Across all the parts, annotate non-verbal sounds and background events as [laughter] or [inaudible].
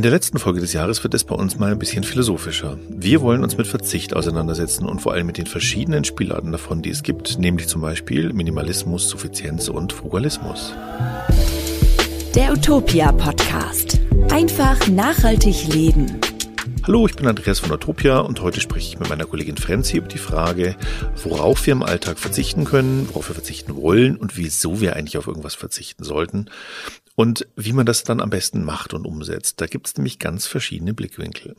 In der letzten Folge des Jahres wird es bei uns mal ein bisschen philosophischer. Wir wollen uns mit Verzicht auseinandersetzen und vor allem mit den verschiedenen Spielarten davon, die es gibt, nämlich zum Beispiel Minimalismus, Suffizienz und Frugalismus. Der Utopia Podcast. Einfach nachhaltig leben. Hallo, ich bin Andreas von Utopia und heute spreche ich mit meiner Kollegin Frenzi über die Frage, worauf wir im Alltag verzichten können, worauf wir verzichten wollen und wieso wir eigentlich auf irgendwas verzichten sollten und wie man das dann am besten macht und umsetzt. Da gibt es nämlich ganz verschiedene Blickwinkel.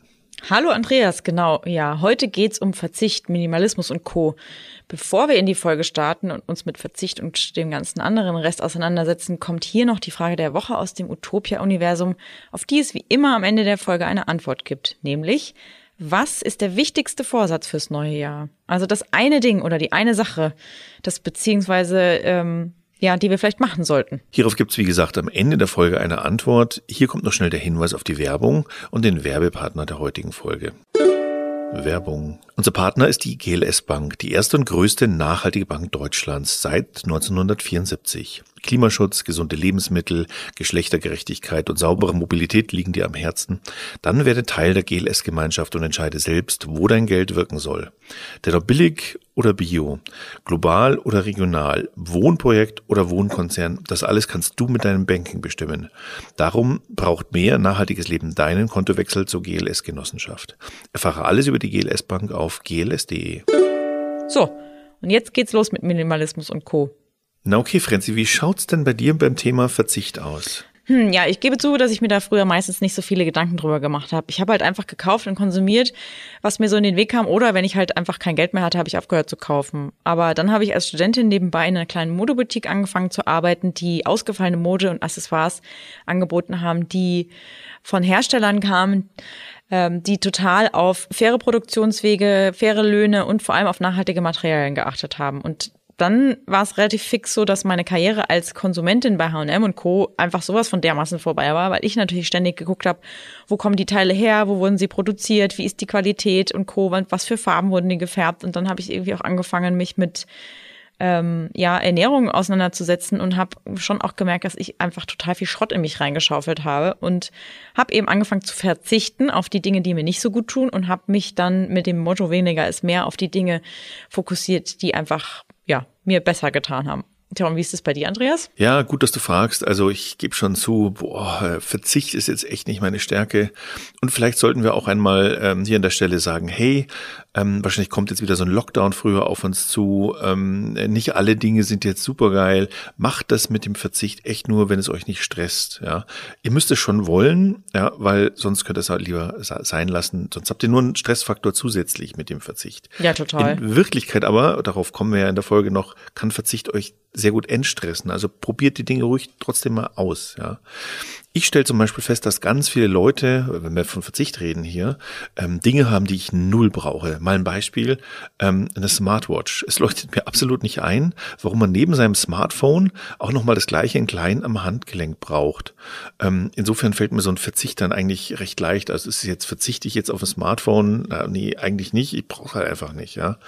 Hallo Andreas, genau. Ja, heute geht's um Verzicht, Minimalismus und Co. Bevor wir in die Folge starten und uns mit Verzicht und dem ganzen anderen Rest auseinandersetzen, kommt hier noch die Frage der Woche aus dem Utopia-Universum, auf die es wie immer am Ende der Folge eine Antwort gibt, nämlich was ist der wichtigste Vorsatz fürs neue Jahr? Also das eine Ding oder die eine Sache, das beziehungsweise ähm, ja, die wir vielleicht machen sollten. Hierauf gibt's wie gesagt, am Ende der Folge eine Antwort. Hier kommt noch schnell der Hinweis auf die Werbung und den Werbepartner der heutigen Folge. Werbung. Unser Partner ist die GLS Bank, die erste und größte nachhaltige Bank Deutschlands seit 1974. Klimaschutz, gesunde Lebensmittel, Geschlechtergerechtigkeit und saubere Mobilität liegen dir am Herzen, dann werde Teil der GLS-Gemeinschaft und entscheide selbst, wo dein Geld wirken soll. Denn ob billig oder bio, global oder regional, Wohnprojekt oder Wohnkonzern, das alles kannst du mit deinem Banking bestimmen. Darum braucht mehr nachhaltiges Leben deinen Kontowechsel zur GLS-Genossenschaft. Erfahre alles über die GLS Bank auf gls.de. So, und jetzt geht's los mit Minimalismus und Co. Na okay, Frenzi, wie schaut's denn bei dir beim Thema Verzicht aus? Hm, ja, ich gebe zu, dass ich mir da früher meistens nicht so viele Gedanken drüber gemacht habe. Ich habe halt einfach gekauft und konsumiert, was mir so in den Weg kam. Oder wenn ich halt einfach kein Geld mehr hatte, habe ich aufgehört zu kaufen. Aber dann habe ich als Studentin nebenbei in einer kleinen Modeboutique angefangen zu arbeiten, die ausgefallene Mode und Accessoires angeboten haben, die von Herstellern kamen, ähm, die total auf faire Produktionswege, faire Löhne und vor allem auf nachhaltige Materialien geachtet haben. Und dann war es relativ fix so, dass meine Karriere als Konsumentin bei H&M und Co. einfach sowas von dermaßen vorbei war, weil ich natürlich ständig geguckt habe, wo kommen die Teile her, wo wurden sie produziert, wie ist die Qualität und Co. Was für Farben wurden die gefärbt und dann habe ich irgendwie auch angefangen, mich mit ähm, ja, Ernährung auseinanderzusetzen und habe schon auch gemerkt, dass ich einfach total viel Schrott in mich reingeschaufelt habe und habe eben angefangen zu verzichten auf die Dinge, die mir nicht so gut tun und habe mich dann mit dem Motto weniger ist mehr auf die Dinge fokussiert, die einfach mir besser getan haben. Tja, und wie ist es bei dir, Andreas? Ja, gut, dass du fragst. Also ich gebe schon zu, boah, Verzicht ist jetzt echt nicht meine Stärke. Und vielleicht sollten wir auch einmal ähm, hier an der Stelle sagen, hey, ähm, wahrscheinlich kommt jetzt wieder so ein Lockdown früher auf uns zu. Ähm, nicht alle Dinge sind jetzt supergeil. Macht das mit dem Verzicht echt nur, wenn es euch nicht stresst. Ja, ihr müsst es schon wollen, ja, weil sonst könnt ihr es halt lieber sein lassen. Sonst habt ihr nur einen Stressfaktor zusätzlich mit dem Verzicht. Ja, total. In Wirklichkeit aber, darauf kommen wir ja in der Folge noch, kann Verzicht euch sehr gut entstressen. Also probiert die Dinge ruhig trotzdem mal aus. Ja. Ich stelle zum Beispiel fest, dass ganz viele Leute, wenn wir von Verzicht reden hier, ähm, Dinge haben, die ich null brauche. Mal ein Beispiel, ähm, eine Smartwatch. Es leuchtet mir absolut nicht ein, warum man neben seinem Smartphone auch nochmal das gleiche in klein am Handgelenk braucht. Ähm, insofern fällt mir so ein Verzicht dann eigentlich recht leicht. Also ist jetzt verzichte ich jetzt auf ein Smartphone? Na, nee, eigentlich nicht. Ich brauche halt einfach nicht. Ja.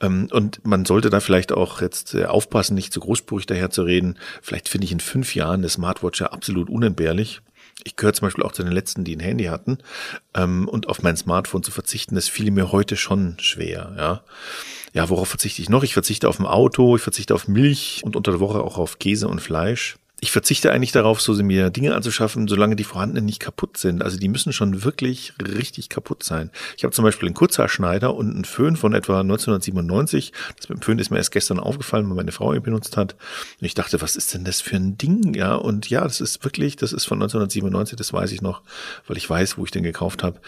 Ähm, und man sollte da vielleicht auch jetzt äh, aufpassen, nicht zu großspurig daher zu reden. Vielleicht finde ich in fünf Jahren eine Smartwatch ja absolut unentbehrlich. Ich gehöre zum Beispiel auch zu den letzten, die ein Handy hatten. Ähm, und auf mein Smartphone zu verzichten, das fiel mir heute schon schwer. Ja, ja, worauf verzichte ich noch? Ich verzichte auf ein Auto, ich verzichte auf Milch und unter der Woche auch auf Käse und Fleisch ich verzichte eigentlich darauf, so mir Dinge anzuschaffen, solange die vorhandenen nicht kaputt sind. Also die müssen schon wirklich richtig kaputt sein. Ich habe zum Beispiel einen Kurzhaarschneider und einen Föhn von etwa 1997. Das mit dem Föhn ist mir erst gestern aufgefallen, weil meine Frau ihn benutzt hat. Und ich dachte, was ist denn das für ein Ding? Ja, und ja, das ist wirklich, das ist von 1997, das weiß ich noch, weil ich weiß, wo ich den gekauft habe.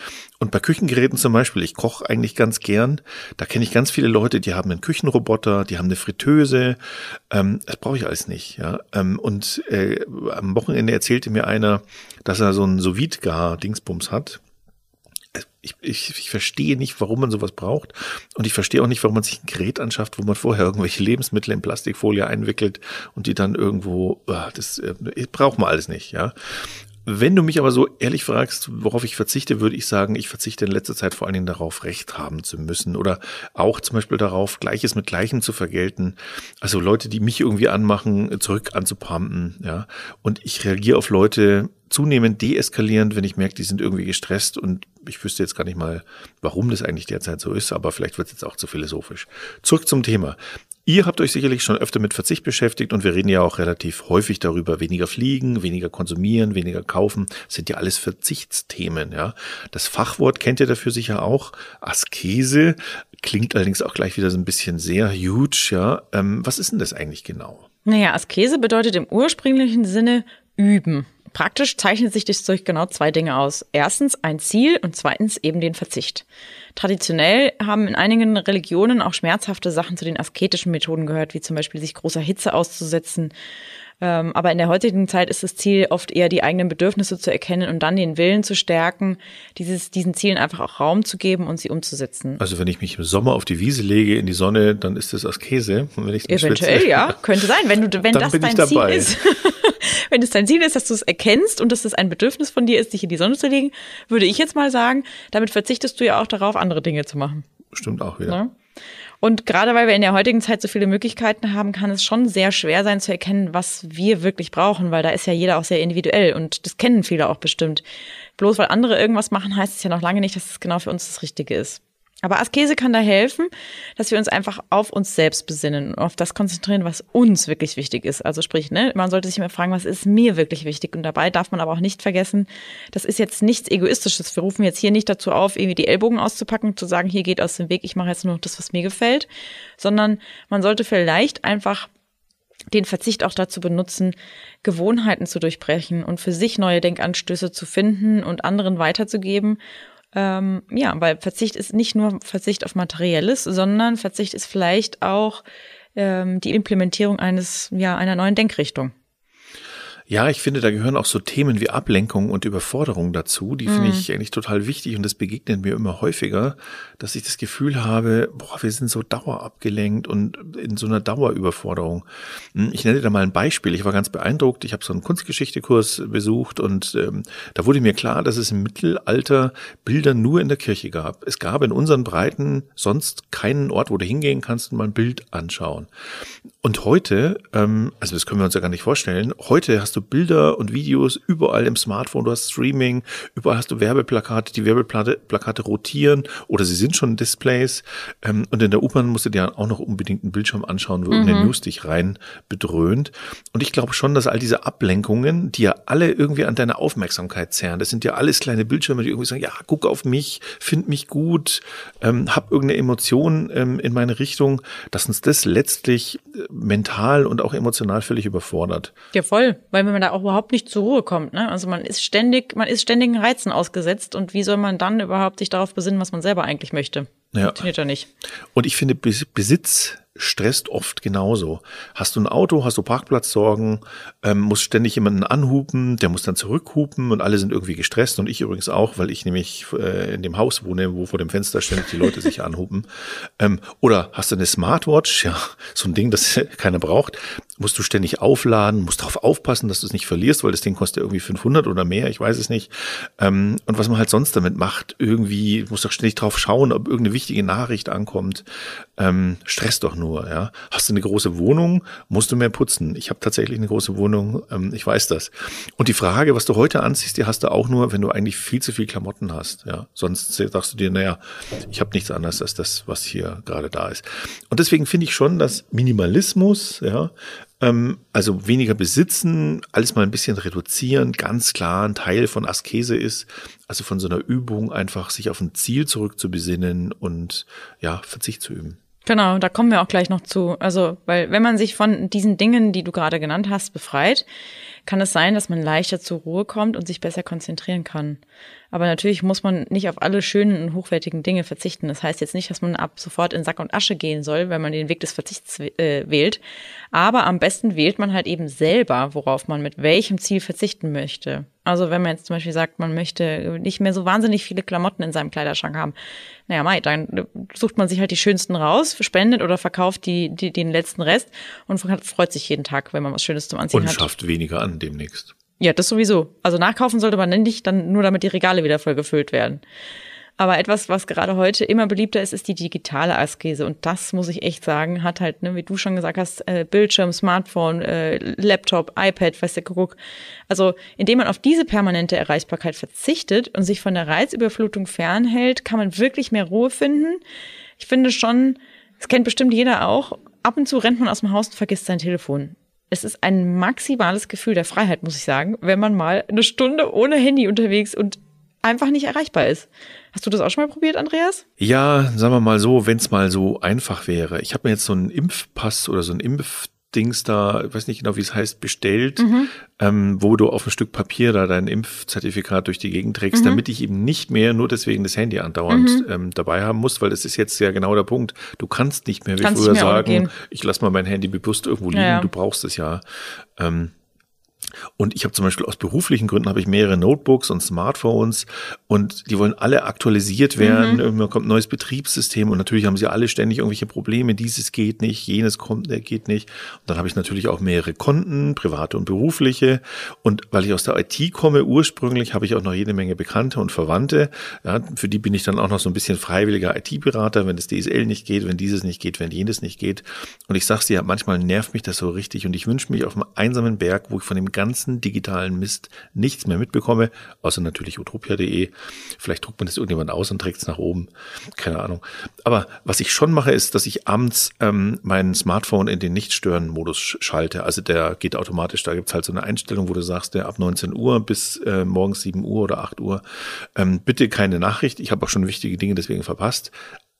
Und bei Küchengeräten zum Beispiel, ich koche eigentlich ganz gern. Da kenne ich ganz viele Leute, die haben einen Küchenroboter, die haben eine Fritteuse. Ähm, das brauche ich alles nicht. Ja, ähm, und äh, am Wochenende erzählte mir einer, dass er so ein sous dingsbums hat. Ich, ich, ich verstehe nicht, warum man sowas braucht. Und ich verstehe auch nicht, warum man sich ein Gerät anschafft, wo man vorher irgendwelche Lebensmittel in Plastikfolie einwickelt und die dann irgendwo, ah, das äh, braucht man alles nicht, ja. Wenn du mich aber so ehrlich fragst, worauf ich verzichte, würde ich sagen, ich verzichte in letzter Zeit vor allen Dingen darauf, Recht haben zu müssen oder auch zum Beispiel darauf, Gleiches mit Gleichem zu vergelten. Also Leute, die mich irgendwie anmachen, zurück anzupumpen, ja. Und ich reagiere auf Leute zunehmend deeskalierend, wenn ich merke, die sind irgendwie gestresst und ich wüsste jetzt gar nicht mal, warum das eigentlich derzeit so ist, aber vielleicht wird es jetzt auch zu philosophisch. Zurück zum Thema. Ihr habt euch sicherlich schon öfter mit Verzicht beschäftigt und wir reden ja auch relativ häufig darüber, weniger fliegen, weniger konsumieren, weniger kaufen, sind ja alles Verzichtsthemen, ja. Das Fachwort kennt ihr dafür sicher auch, Askese, klingt allerdings auch gleich wieder so ein bisschen sehr huge, ja. Ähm, was ist denn das eigentlich genau? Naja, Askese bedeutet im ursprünglichen Sinne üben. Praktisch zeichnet sich das durch genau zwei Dinge aus. Erstens ein Ziel und zweitens eben den Verzicht. Traditionell haben in einigen Religionen auch schmerzhafte Sachen zu den asketischen Methoden gehört, wie zum Beispiel sich großer Hitze auszusetzen. Ähm, aber in der heutigen Zeit ist das Ziel oft eher die eigenen Bedürfnisse zu erkennen und dann den Willen zu stärken, dieses, diesen Zielen einfach auch Raum zu geben und sie umzusetzen. Also wenn ich mich im Sommer auf die Wiese lege in die Sonne, dann ist das Askese. Und wenn ich Eventuell, schwitze, ja, könnte sein, wenn du, wenn [laughs] das dein Ziel ist. [laughs] [laughs] wenn es dein Ziel ist, dass du es erkennst und dass es ein Bedürfnis von dir ist, dich in die Sonne zu legen, würde ich jetzt mal sagen, damit verzichtest du ja auch darauf, andere Dinge zu machen. Stimmt auch wieder. Ja? Und gerade weil wir in der heutigen Zeit so viele Möglichkeiten haben, kann es schon sehr schwer sein zu erkennen, was wir wirklich brauchen, weil da ist ja jeder auch sehr individuell und das kennen viele auch bestimmt. Bloß weil andere irgendwas machen, heißt es ja noch lange nicht, dass es genau für uns das Richtige ist. Aber Askese kann da helfen, dass wir uns einfach auf uns selbst besinnen und auf das konzentrieren, was uns wirklich wichtig ist. Also sprich, ne, man sollte sich immer fragen, was ist mir wirklich wichtig? Und dabei darf man aber auch nicht vergessen, das ist jetzt nichts Egoistisches. Wir rufen jetzt hier nicht dazu auf, irgendwie die Ellbogen auszupacken, zu sagen, hier geht aus dem Weg, ich mache jetzt nur das, was mir gefällt, sondern man sollte vielleicht einfach den Verzicht auch dazu benutzen, Gewohnheiten zu durchbrechen und für sich neue Denkanstöße zu finden und anderen weiterzugeben ähm, ja, weil Verzicht ist nicht nur Verzicht auf Materielles, sondern Verzicht ist vielleicht auch ähm, die Implementierung eines, ja, einer neuen Denkrichtung. Ja, ich finde, da gehören auch so Themen wie Ablenkung und Überforderung dazu. Die finde mhm. ich eigentlich total wichtig und das begegnet mir immer häufiger, dass ich das Gefühl habe, boah, wir sind so dauerabgelenkt und in so einer Dauerüberforderung. Hm, ich nenne da mal ein Beispiel. Ich war ganz beeindruckt. Ich habe so einen Kunstgeschichtekurs besucht und ähm, da wurde mir klar, dass es im Mittelalter Bilder nur in der Kirche gab. Es gab in unseren Breiten sonst keinen Ort, wo du hingehen kannst und mal ein Bild anschauen. Und heute, ähm, also das können wir uns ja gar nicht vorstellen, heute hast du Bilder und Videos überall im Smartphone, du hast Streaming, überall hast du Werbeplakate, die Werbeplakate Plakate rotieren oder sie sind schon Displays. Ähm, und in der U-Bahn musst du dir auch noch unbedingt einen Bildschirm anschauen, wo mhm. irgendeine News dich rein bedröhnt. Und ich glaube schon, dass all diese Ablenkungen, die ja alle irgendwie an deiner Aufmerksamkeit zehren, das sind ja alles kleine Bildschirme, die irgendwie sagen, ja, guck auf mich, find mich gut, ähm, hab irgendeine Emotion ähm, in meine Richtung, dass uns das letztlich äh, mental und auch emotional völlig überfordert. Ja, voll, weil man da auch überhaupt nicht zur Ruhe kommt. Ne? Also man ist ständig, man ist ständigen Reizen ausgesetzt und wie soll man dann überhaupt sich darauf besinnen, was man selber eigentlich möchte? Ja. Funktioniert ja nicht. Und ich finde, Besitz stresst oft genauso. Hast du ein Auto, hast du Parkplatzsorgen, ähm, musst ständig jemanden anhupen, der muss dann zurückhupen und alle sind irgendwie gestresst und ich übrigens auch, weil ich nämlich äh, in dem Haus wohne, wo vor dem Fenster ständig die Leute sich [laughs] anhupen. Ähm, oder hast du eine Smartwatch, ja, so ein Ding, das [laughs] keiner braucht, musst du ständig aufladen, musst darauf aufpassen, dass du es nicht verlierst, weil das Ding kostet irgendwie 500 oder mehr, ich weiß es nicht. Ähm, und was man halt sonst damit macht, irgendwie, musst du ständig drauf schauen, ob irgendeine wichtige Nachricht ankommt, ähm, stresst doch nur nur. Ja, hast du eine große Wohnung, musst du mehr putzen. Ich habe tatsächlich eine große Wohnung, ähm, ich weiß das. Und die Frage, was du heute anziehst, die hast du auch nur, wenn du eigentlich viel zu viel Klamotten hast. Ja, sonst sagst du dir, naja, ich habe nichts anderes als das, was hier gerade da ist. Und deswegen finde ich schon, dass Minimalismus, ja, ähm, also weniger besitzen, alles mal ein bisschen reduzieren, ganz klar ein Teil von Askese ist, also von so einer Übung einfach sich auf ein Ziel zurückzubesinnen und ja, Verzicht zu üben. Genau, da kommen wir auch gleich noch zu. Also, weil wenn man sich von diesen Dingen, die du gerade genannt hast, befreit, kann es sein, dass man leichter zur Ruhe kommt und sich besser konzentrieren kann. Aber natürlich muss man nicht auf alle schönen und hochwertigen Dinge verzichten. Das heißt jetzt nicht, dass man ab sofort in Sack und Asche gehen soll, wenn man den Weg des Verzichts äh, wählt. Aber am besten wählt man halt eben selber, worauf man mit welchem Ziel verzichten möchte. Also wenn man jetzt zum Beispiel sagt, man möchte nicht mehr so wahnsinnig viele Klamotten in seinem Kleiderschrank haben, naja, Mai, dann sucht man sich halt die schönsten raus, spendet oder verkauft die, die den letzten Rest und freut sich jeden Tag, wenn man was Schönes zum Anziehen und hat. Und schafft weniger an demnächst. Ja, das sowieso. Also nachkaufen sollte man nicht, dann nur damit die Regale wieder voll gefüllt werden. Aber etwas, was gerade heute immer beliebter ist, ist die digitale Askese. Und das muss ich echt sagen, hat halt, ne, wie du schon gesagt hast, äh, Bildschirm, Smartphone, äh, Laptop, iPad, weiß der Kuckuck. Also, indem man auf diese permanente Erreichbarkeit verzichtet und sich von der Reizüberflutung fernhält, kann man wirklich mehr Ruhe finden. Ich finde schon, das kennt bestimmt jeder auch, ab und zu rennt man aus dem Haus und vergisst sein Telefon. Es ist ein maximales Gefühl der Freiheit, muss ich sagen, wenn man mal eine Stunde ohne Handy unterwegs und einfach nicht erreichbar ist. Hast du das auch schon mal probiert, Andreas? Ja, sagen wir mal so, wenn es mal so einfach wäre. Ich habe mir jetzt so einen Impfpass oder so ein Impfdings da, ich weiß nicht genau, wie es heißt, bestellt, mhm. ähm, wo du auf ein Stück Papier da dein Impfzertifikat durch die Gegend trägst, mhm. damit ich eben nicht mehr nur deswegen das Handy andauernd mhm. ähm, dabei haben muss, weil das ist jetzt ja genau der Punkt. Du kannst nicht mehr wie kannst früher sagen, ich lass mal mein Handy bewusst irgendwo liegen, ja. du brauchst es ja. Ähm, und ich habe zum Beispiel aus beruflichen Gründen habe ich mehrere Notebooks und Smartphones und die wollen alle aktualisiert werden. Mhm. Irgendwann kommt ein neues Betriebssystem und natürlich haben sie alle ständig irgendwelche Probleme. Dieses geht nicht, jenes kommt, der geht nicht. Und dann habe ich natürlich auch mehrere Konten, private und berufliche. Und weil ich aus der IT komme, ursprünglich habe ich auch noch jede Menge Bekannte und Verwandte. Ja, für die bin ich dann auch noch so ein bisschen freiwilliger IT-Berater, wenn das DSL nicht geht, wenn dieses nicht geht, wenn jenes nicht geht. Und ich sag's dir, manchmal nervt mich das so richtig und ich wünsche mich auf einem einsamen Berg, wo ich von dem ganzen digitalen Mist nichts mehr mitbekomme, außer natürlich utopia.de. Vielleicht druckt man das irgendjemand aus und trägt es nach oben. Keine Ahnung. Aber was ich schon mache, ist, dass ich abends ähm, mein Smartphone in den Nicht-Stören-Modus schalte. Also der geht automatisch. Da gibt's halt so eine Einstellung, wo du sagst, der ab 19 Uhr bis äh, morgens 7 Uhr oder 8 Uhr ähm, bitte keine Nachricht. Ich habe auch schon wichtige Dinge deswegen verpasst.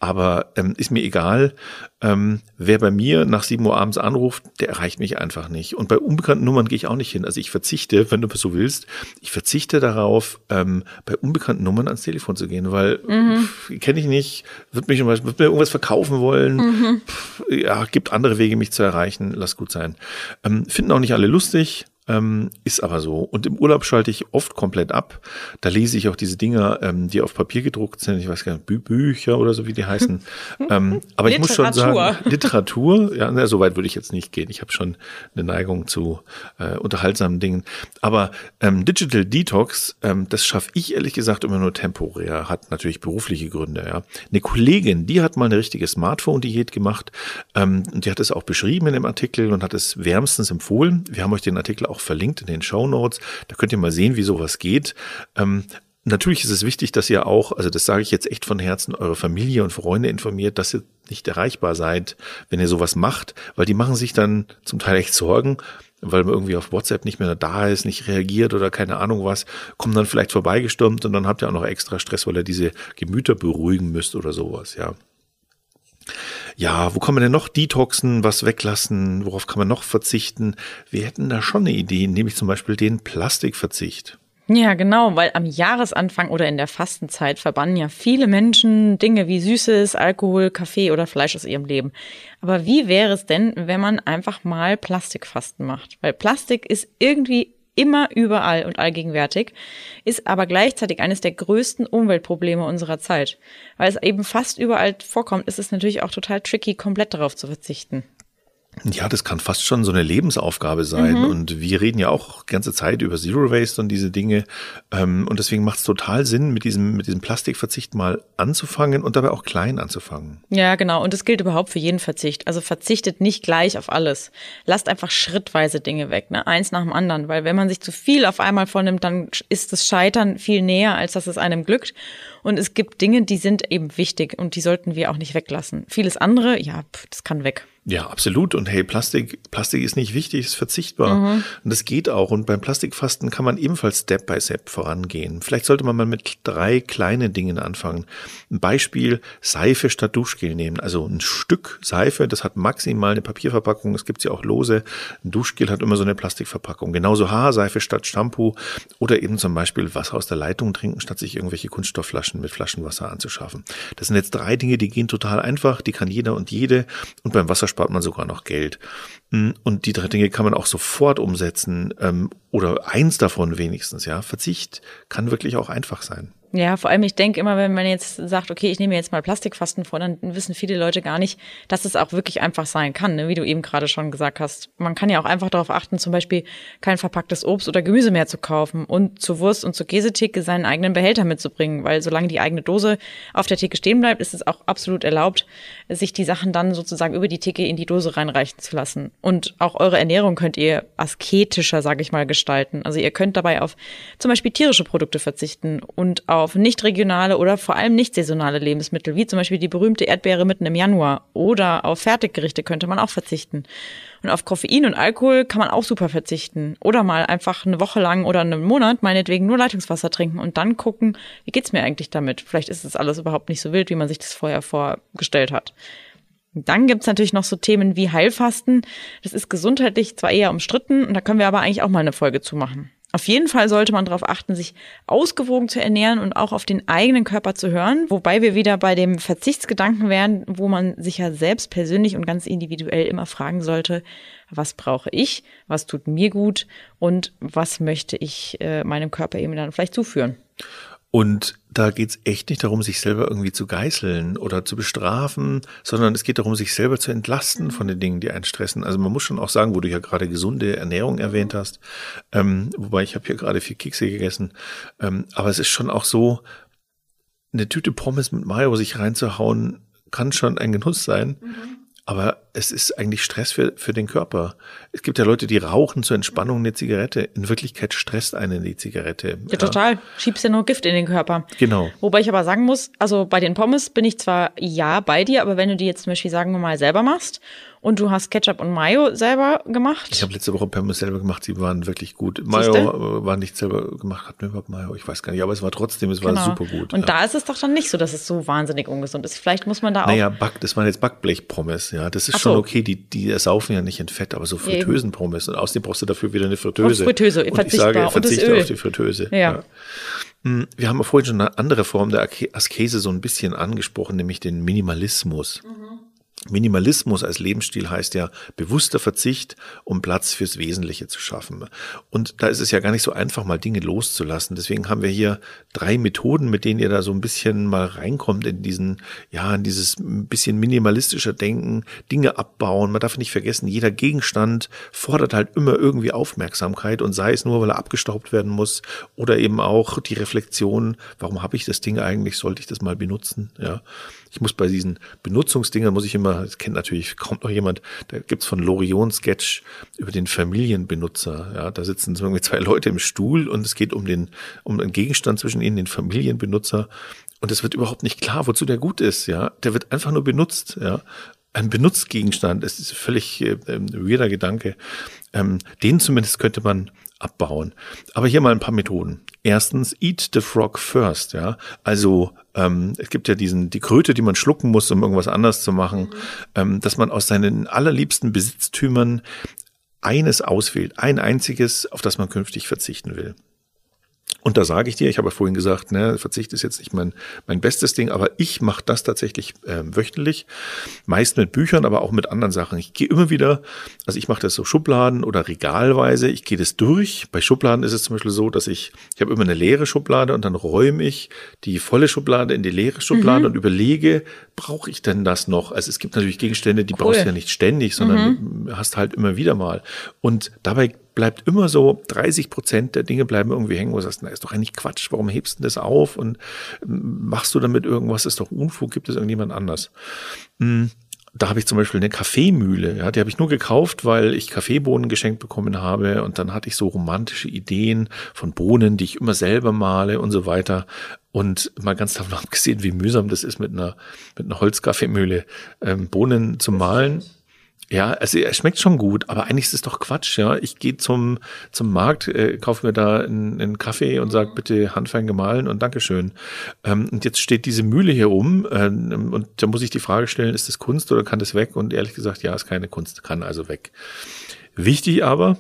Aber ähm, ist mir egal, ähm, wer bei mir nach 7 Uhr abends anruft, der erreicht mich einfach nicht. Und bei unbekannten Nummern gehe ich auch nicht hin. Also ich verzichte, wenn du so willst, ich verzichte darauf, ähm, bei unbekannten Nummern ans Telefon zu gehen, weil mhm. kenne ich nicht, wird mich wird mir irgendwas verkaufen wollen. Mhm. Pf, ja, gibt andere Wege, mich zu erreichen. Lass gut sein. Ähm, finden auch nicht alle lustig. Ähm, ist aber so. Und im Urlaub schalte ich oft komplett ab. Da lese ich auch diese Dinger, ähm, die auf Papier gedruckt sind. Ich weiß gar nicht, Bü Bücher oder so, wie die heißen. [laughs] ähm, aber ich muss schon sagen, Literatur, ja, na, so weit würde ich jetzt nicht gehen. Ich habe schon eine Neigung zu äh, unterhaltsamen Dingen. Aber ähm, Digital Detox, ähm, das schaffe ich ehrlich gesagt immer nur temporär. Hat natürlich berufliche Gründe. Ja, Eine Kollegin, die hat mal eine richtige Smartphone-Diät gemacht. Ähm, und die hat es auch beschrieben in dem Artikel und hat es wärmstens empfohlen. Wir haben euch den Artikel auch verlinkt in den Show Notes. Da könnt ihr mal sehen, wie sowas geht. Ähm, Natürlich ist es wichtig, dass ihr auch, also das sage ich jetzt echt von Herzen, eure Familie und Freunde informiert, dass ihr nicht erreichbar seid, wenn ihr sowas macht, weil die machen sich dann zum Teil echt Sorgen, weil man irgendwie auf WhatsApp nicht mehr da ist, nicht reagiert oder keine Ahnung was, kommen dann vielleicht vorbeigestürmt und dann habt ihr auch noch extra Stress, weil ihr diese Gemüter beruhigen müsst oder sowas, ja. Ja, wo kann man denn noch detoxen, was weglassen, worauf kann man noch verzichten? Wir hätten da schon eine Idee, nämlich zum Beispiel den Plastikverzicht. Ja, genau, weil am Jahresanfang oder in der Fastenzeit verbannen ja viele Menschen Dinge wie Süßes, Alkohol, Kaffee oder Fleisch aus ihrem Leben. Aber wie wäre es denn, wenn man einfach mal Plastikfasten macht? Weil Plastik ist irgendwie immer überall und allgegenwärtig, ist aber gleichzeitig eines der größten Umweltprobleme unserer Zeit. Weil es eben fast überall vorkommt, ist es natürlich auch total tricky, komplett darauf zu verzichten. Ja, das kann fast schon so eine Lebensaufgabe sein. Mhm. Und wir reden ja auch ganze Zeit über Zero Waste und diese Dinge. Ähm, und deswegen macht es total Sinn, mit diesem, mit diesem Plastikverzicht mal anzufangen und dabei auch klein anzufangen. Ja, genau. Und das gilt überhaupt für jeden Verzicht. Also verzichtet nicht gleich auf alles. Lasst einfach schrittweise Dinge weg, ne? Eins nach dem anderen. Weil wenn man sich zu viel auf einmal vornimmt, dann ist das Scheitern viel näher, als dass es einem glückt. Und es gibt Dinge, die sind eben wichtig und die sollten wir auch nicht weglassen. Vieles andere, ja, das kann weg. Ja, absolut. Und hey, Plastik, Plastik ist nicht wichtig, ist verzichtbar. Mhm. Und das geht auch. Und beim Plastikfasten kann man ebenfalls Step by Step vorangehen. Vielleicht sollte man mal mit drei kleinen Dingen anfangen. Ein Beispiel, Seife statt Duschgel nehmen. Also ein Stück Seife, das hat maximal eine Papierverpackung. Es gibt ja auch lose. Ein Duschgel hat immer so eine Plastikverpackung. Genauso Haarseife statt Shampoo. Oder eben zum Beispiel Wasser aus der Leitung trinken, statt sich irgendwelche Kunststoffflaschen mit Flaschenwasser anzuschaffen. Das sind jetzt drei Dinge, die gehen total einfach. Die kann jeder und jede. Und beim Wasser spart man sogar noch Geld. Mm, und die drei Dinge kann man auch sofort umsetzen ähm, oder eins davon wenigstens. Ja, Verzicht kann wirklich auch einfach sein. Ja, vor allem, ich denke immer, wenn man jetzt sagt, okay, ich nehme jetzt mal Plastikfasten vor, dann wissen viele Leute gar nicht, dass es auch wirklich einfach sein kann, ne? wie du eben gerade schon gesagt hast. Man kann ja auch einfach darauf achten, zum Beispiel kein verpacktes Obst oder Gemüse mehr zu kaufen und zur Wurst und zur Käsetheke seinen eigenen Behälter mitzubringen, weil solange die eigene Dose auf der Theke stehen bleibt, ist es auch absolut erlaubt, sich die Sachen dann sozusagen über die Theke in die Dose reinreichen zu lassen. Und auch eure Ernährung könnt ihr asketischer, sage ich mal, gestalten. Also ihr könnt dabei auf zum Beispiel tierische Produkte verzichten und auf auf nicht regionale oder vor allem nicht saisonale Lebensmittel, wie zum Beispiel die berühmte Erdbeere mitten im Januar oder auf Fertiggerichte könnte man auch verzichten. Und auf Koffein und Alkohol kann man auch super verzichten. Oder mal einfach eine Woche lang oder einen Monat meinetwegen nur Leitungswasser trinken und dann gucken, wie geht's mir eigentlich damit? Vielleicht ist das alles überhaupt nicht so wild, wie man sich das vorher vorgestellt hat. Dann gibt's natürlich noch so Themen wie Heilfasten. Das ist gesundheitlich zwar eher umstritten, und da können wir aber eigentlich auch mal eine Folge zu machen. Auf jeden Fall sollte man darauf achten, sich ausgewogen zu ernähren und auch auf den eigenen Körper zu hören, wobei wir wieder bei dem Verzichtsgedanken wären, wo man sich ja selbst persönlich und ganz individuell immer fragen sollte, was brauche ich, was tut mir gut und was möchte ich äh, meinem Körper eben dann vielleicht zuführen. Und da geht's echt nicht darum, sich selber irgendwie zu geißeln oder zu bestrafen, sondern es geht darum, sich selber zu entlasten von den Dingen, die einen stressen. Also man muss schon auch sagen, wo du ja gerade gesunde Ernährung erwähnt hast, ähm, wobei ich habe hier gerade vier Kekse gegessen, ähm, aber es ist schon auch so, eine Tüte Pommes mit Mayo sich reinzuhauen, kann schon ein Genuss sein. Mhm. Aber es ist eigentlich Stress für, für den Körper. Es gibt ja Leute, die rauchen zur Entspannung eine Zigarette. In Wirklichkeit stresst einen die Zigarette. Ja, total. Schiebst ja nur Gift in den Körper. Genau. Wobei ich aber sagen muss, also bei den Pommes bin ich zwar ja bei dir, aber wenn du die jetzt zum Beispiel, sagen wir mal, selber machst und du hast Ketchup und Mayo selber gemacht. Ich habe letzte Woche Pommes selber gemacht, sie waren wirklich gut. Mayo Siehste? war nicht selber gemacht, hat mir überhaupt Mayo, ich weiß gar nicht, aber es war trotzdem, es genau. war super gut. Und ja. da ist es doch dann nicht so, dass es so wahnsinnig ungesund ist. Vielleicht muss man da auch. Naja, Back, das waren jetzt Backblech-Pommes, ja. Das ist Ach schon so. okay, die, die ersaufen ja nicht in Fett, aber so Fritteusen-Pommes. Und außerdem brauchst du dafür wieder eine Fritteuse. Und Fritteuse, und ich sage, verzichte auf die Fritteuse. ja. ja. Hm, wir haben vorhin schon eine andere Form der Askese so ein bisschen angesprochen, nämlich den Minimalismus. Mhm. Minimalismus als Lebensstil heißt ja bewusster Verzicht, um Platz fürs Wesentliche zu schaffen. Und da ist es ja gar nicht so einfach, mal Dinge loszulassen. Deswegen haben wir hier drei Methoden, mit denen ihr da so ein bisschen mal reinkommt in diesen, ja, in dieses bisschen minimalistischer Denken, Dinge abbauen. Man darf nicht vergessen, jeder Gegenstand fordert halt immer irgendwie Aufmerksamkeit und sei es nur, weil er abgestaubt werden muss oder eben auch die Reflexion, warum habe ich das Ding eigentlich, sollte ich das mal benutzen, ja. Ich muss bei diesen Benutzungsdingern, muss ich immer, das kennt natürlich kaum noch jemand, da gibt's von Lorion Sketch über den Familienbenutzer. Ja, da sitzen so irgendwie zwei Leute im Stuhl und es geht um den, um einen Gegenstand zwischen ihnen, den Familienbenutzer. Und es wird überhaupt nicht klar, wozu der gut ist. Ja, der wird einfach nur benutzt. Ja, ein Benutzgegenstand. Es ist völlig äh, weirder Gedanke. Ähm, den zumindest könnte man abbauen. Aber hier mal ein paar Methoden. Erstens, eat the frog first, ja. Also ähm, es gibt ja diesen die Kröte, die man schlucken muss, um irgendwas anders zu machen, mhm. ähm, dass man aus seinen allerliebsten Besitztümern eines auswählt, ein einziges, auf das man künftig verzichten will. Und da sage ich dir, ich habe ja vorhin gesagt, ne, Verzicht ist jetzt nicht mein, mein bestes Ding, aber ich mache das tatsächlich äh, wöchentlich, meist mit Büchern, aber auch mit anderen Sachen. Ich gehe immer wieder, also ich mache das so Schubladen oder Regalweise, ich gehe das durch. Bei Schubladen ist es zum Beispiel so, dass ich, ich habe immer eine leere Schublade und dann räume ich die volle Schublade in die leere Schublade mhm. und überlege, brauche ich denn das noch? Also es gibt natürlich Gegenstände, die cool. brauchst du ja nicht ständig, sondern mhm. hast halt immer wieder mal. Und dabei bleibt immer so, 30 Prozent der Dinge bleiben irgendwie hängen, wo du sagst, na, ist doch eigentlich Quatsch, warum hebst du das auf und ähm, machst du damit irgendwas, ist doch Unfug, gibt es irgendjemand anders. Hm, da habe ich zum Beispiel eine Kaffeemühle, ja, die habe ich nur gekauft, weil ich Kaffeebohnen geschenkt bekommen habe und dann hatte ich so romantische Ideen von Bohnen, die ich immer selber male und so weiter. Und mal ganz davon [laughs] abgesehen, wie mühsam das ist, mit einer, mit einer Holzkaffeemühle ähm, Bohnen zu malen. Ja, also er schmeckt schon gut, aber eigentlich ist es doch Quatsch, ja. Ich gehe zum, zum Markt, äh, kaufe mir da einen, einen Kaffee und sage bitte handfein gemahlen und Dankeschön. Ähm, und jetzt steht diese Mühle hier um ähm, und da muss ich die Frage stellen, ist das Kunst oder kann das weg? Und ehrlich gesagt, ja, ist keine Kunst, kann also weg. Wichtig aber,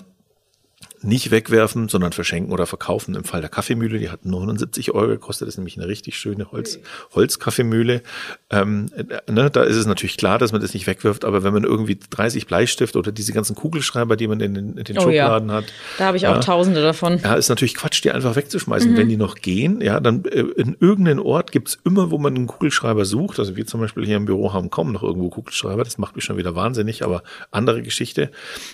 nicht wegwerfen, sondern verschenken oder verkaufen. Im Fall der Kaffeemühle, die hat 79 Euro gekostet, das ist nämlich eine richtig schöne Holz, Holzkaffeemühle. Ähm, äh, ne, da ist es natürlich klar, dass man das nicht wegwirft, aber wenn man irgendwie 30 Bleistift oder diese ganzen Kugelschreiber, die man in den, in den Oh Schubladen ja. hat. Da habe ich auch ja, tausende davon. ja, ist natürlich Quatsch, die einfach wegzuschmeißen. Mhm. Wenn die noch gehen, ja, dann äh, in irgendeinen Ort gibt's immer, wo man einen Kugelschreiber sucht. Also wir zum Beispiel hier im Büro haben kaum noch irgendwo Kugelschreiber. Das macht mich schon wieder wahnsinnig, aber andere Geschichte.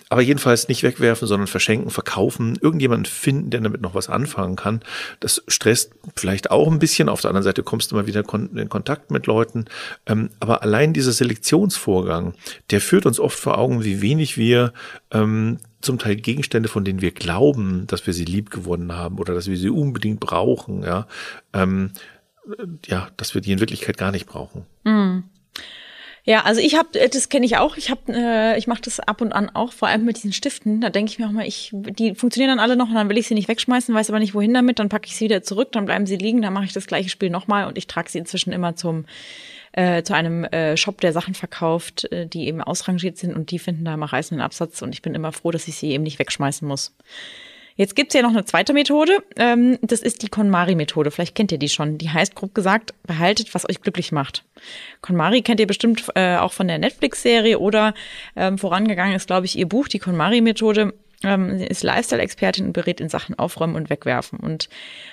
Aber jedenfalls nicht wegwerfen, sondern verschenken, verkaufen, irgendjemanden finden, der damit noch was anfangen kann. Das stresst vielleicht auch ein bisschen. Auf der anderen Seite kommst du mal wieder in Kontakt mit Leuten. Ähm, aber allein dieser Selektionsvorgang, der führt uns oft vor Augen, wie wenig wir ähm, zum Teil Gegenstände, von denen wir glauben, dass wir sie lieb gewonnen haben oder dass wir sie unbedingt brauchen, ja, ähm, ja, dass wir die in Wirklichkeit gar nicht brauchen. Ja, also ich habe, das kenne ich auch. Ich habe, äh, ich mache das ab und an auch, vor allem mit diesen Stiften. Da denke ich mir auch mal, ich, die funktionieren dann alle noch und dann will ich sie nicht wegschmeißen, weiß aber nicht wohin damit. Dann packe ich sie wieder zurück, dann bleiben sie liegen, dann mache ich das gleiche Spiel nochmal und ich trage sie inzwischen immer zum äh, zu einem äh, Shop, der Sachen verkauft, äh, die eben ausrangiert sind und die finden da mal reißenden Absatz und ich bin immer froh, dass ich sie eben nicht wegschmeißen muss. Jetzt gibt's ja noch eine zweite Methode. Ähm, das ist die KonMari-Methode. Vielleicht kennt ihr die schon. Die heißt grob gesagt, behaltet, was euch glücklich macht. KonMari kennt ihr bestimmt äh, auch von der Netflix-Serie oder ähm, vorangegangen ist, glaube ich, ihr Buch, die KonMari-Methode. Ähm, ist Lifestyle-Expertin und berät in Sachen Aufräumen und Wegwerfen. Und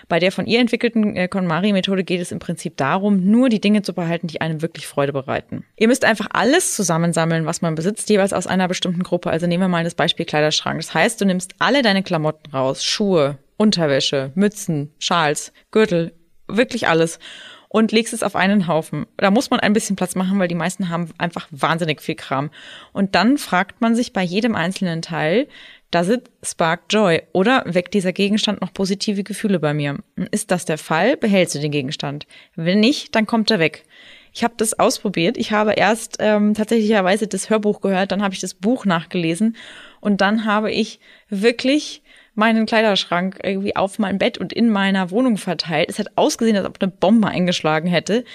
bei der von ihr entwickelten äh, KonMari-Methode geht es im Prinzip darum, nur die Dinge zu behalten, die einem wirklich Freude bereiten. Ihr müsst einfach alles zusammensammeln, was man besitzt, jeweils aus einer bestimmten Gruppe. Also nehmen wir mal das Beispiel Kleiderschrank. Das heißt, du nimmst alle deine Klamotten raus, Schuhe, Unterwäsche, Mützen, Schals, Gürtel, wirklich alles und legst es auf einen Haufen. Da muss man ein bisschen Platz machen, weil die meisten haben einfach wahnsinnig viel Kram. Und dann fragt man sich bei jedem einzelnen Teil, does it spark joy? Oder weckt dieser Gegenstand noch positive Gefühle bei mir? Ist das der Fall, behältst du den Gegenstand. Wenn nicht, dann kommt er weg. Ich habe das ausprobiert. Ich habe erst ähm, tatsächlicherweise das Hörbuch gehört, dann habe ich das Buch nachgelesen und dann habe ich wirklich meinen Kleiderschrank irgendwie auf mein Bett und in meiner Wohnung verteilt. Es hat ausgesehen, als ob eine Bombe eingeschlagen hätte.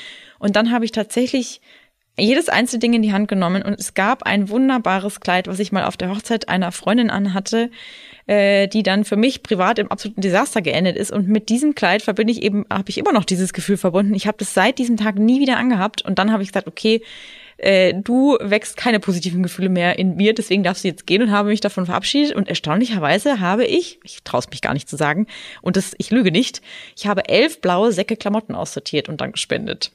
Und dann habe ich tatsächlich jedes einzelne Ding in die Hand genommen und es gab ein wunderbares Kleid, was ich mal auf der Hochzeit einer Freundin anhatte, äh, die dann für mich privat im absoluten Desaster geendet ist. Und mit diesem Kleid verbinde ich eben, habe ich immer noch dieses Gefühl verbunden. Ich habe das seit diesem Tag nie wieder angehabt und dann habe ich gesagt, okay, äh, du wächst keine positiven Gefühle mehr in mir, deswegen darfst du jetzt gehen und habe mich davon verabschiedet. Und erstaunlicherweise habe ich, ich traue es mich gar nicht zu sagen, und das, ich lüge nicht, ich habe elf blaue Säcke Klamotten aussortiert und dann gespendet.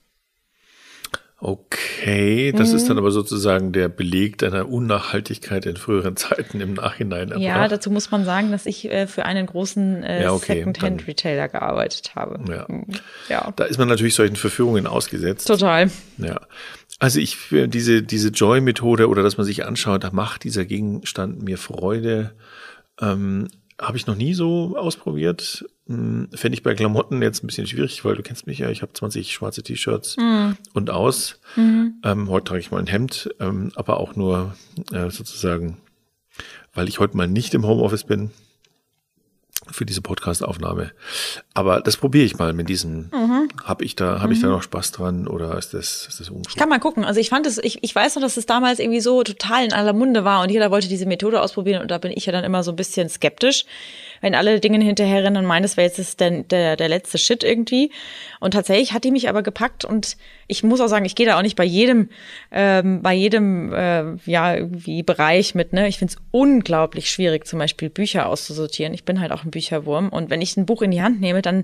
Okay, das ist Mhm. dann aber sozusagen der Beleg deiner Unnachhaltigkeit in früheren Zeiten im Nachhinein. Ja, erbracht. dazu muss man sagen, dass ich äh, für einen großen äh, Ja, okay, Second-Hand-Retailer gearbeitet habe. Ja. ja. Da ist man natürlich solchen Verführungen ausgesetzt. Total. Ja. Also ich für diese, diese Joy-Methode oder dass man sich anschaut, da macht dieser Gegenstand mir Freude, ähm, habe ich noch nie so ausprobiert. Hm, Fände ich bei Klamotten jetzt ein bisschen schwierig, weil du kennst mich ja, ich habe 20 schwarze T-Shirts und aus. Ähm, heute trage ich mal ein Hemd, ähm, aber auch nur äh, sozusagen, weil ich heute mal nicht im Homeoffice bin für diese Podcast-Aufnahme. Aber das probiere ich mal mit diesem. Habe ich da, habe ich da noch Spaß dran oder ist das, ist das Unfug? Kann man gucken. Also ich fand es, ich, ich weiß noch, dass es damals irgendwie so total in aller Munde war und jeder wollte diese Methode ausprobieren und da bin ich ja dann immer so ein bisschen skeptisch, wenn alle Dinge hinterherrennen und meinen, das wäre jetzt der, der, der letzte Shit irgendwie. Und tatsächlich hat die mich aber gepackt und ich muss auch sagen, ich gehe da auch nicht bei jedem, ähm, bei jedem, äh, ja, irgendwie Bereich mit, ne. Ich finde es unglaublich schwierig, zum Beispiel Bücher auszusortieren. Ich bin halt auch ein Bücherwurm und wenn ich ein Buch in die Hand nehme, dann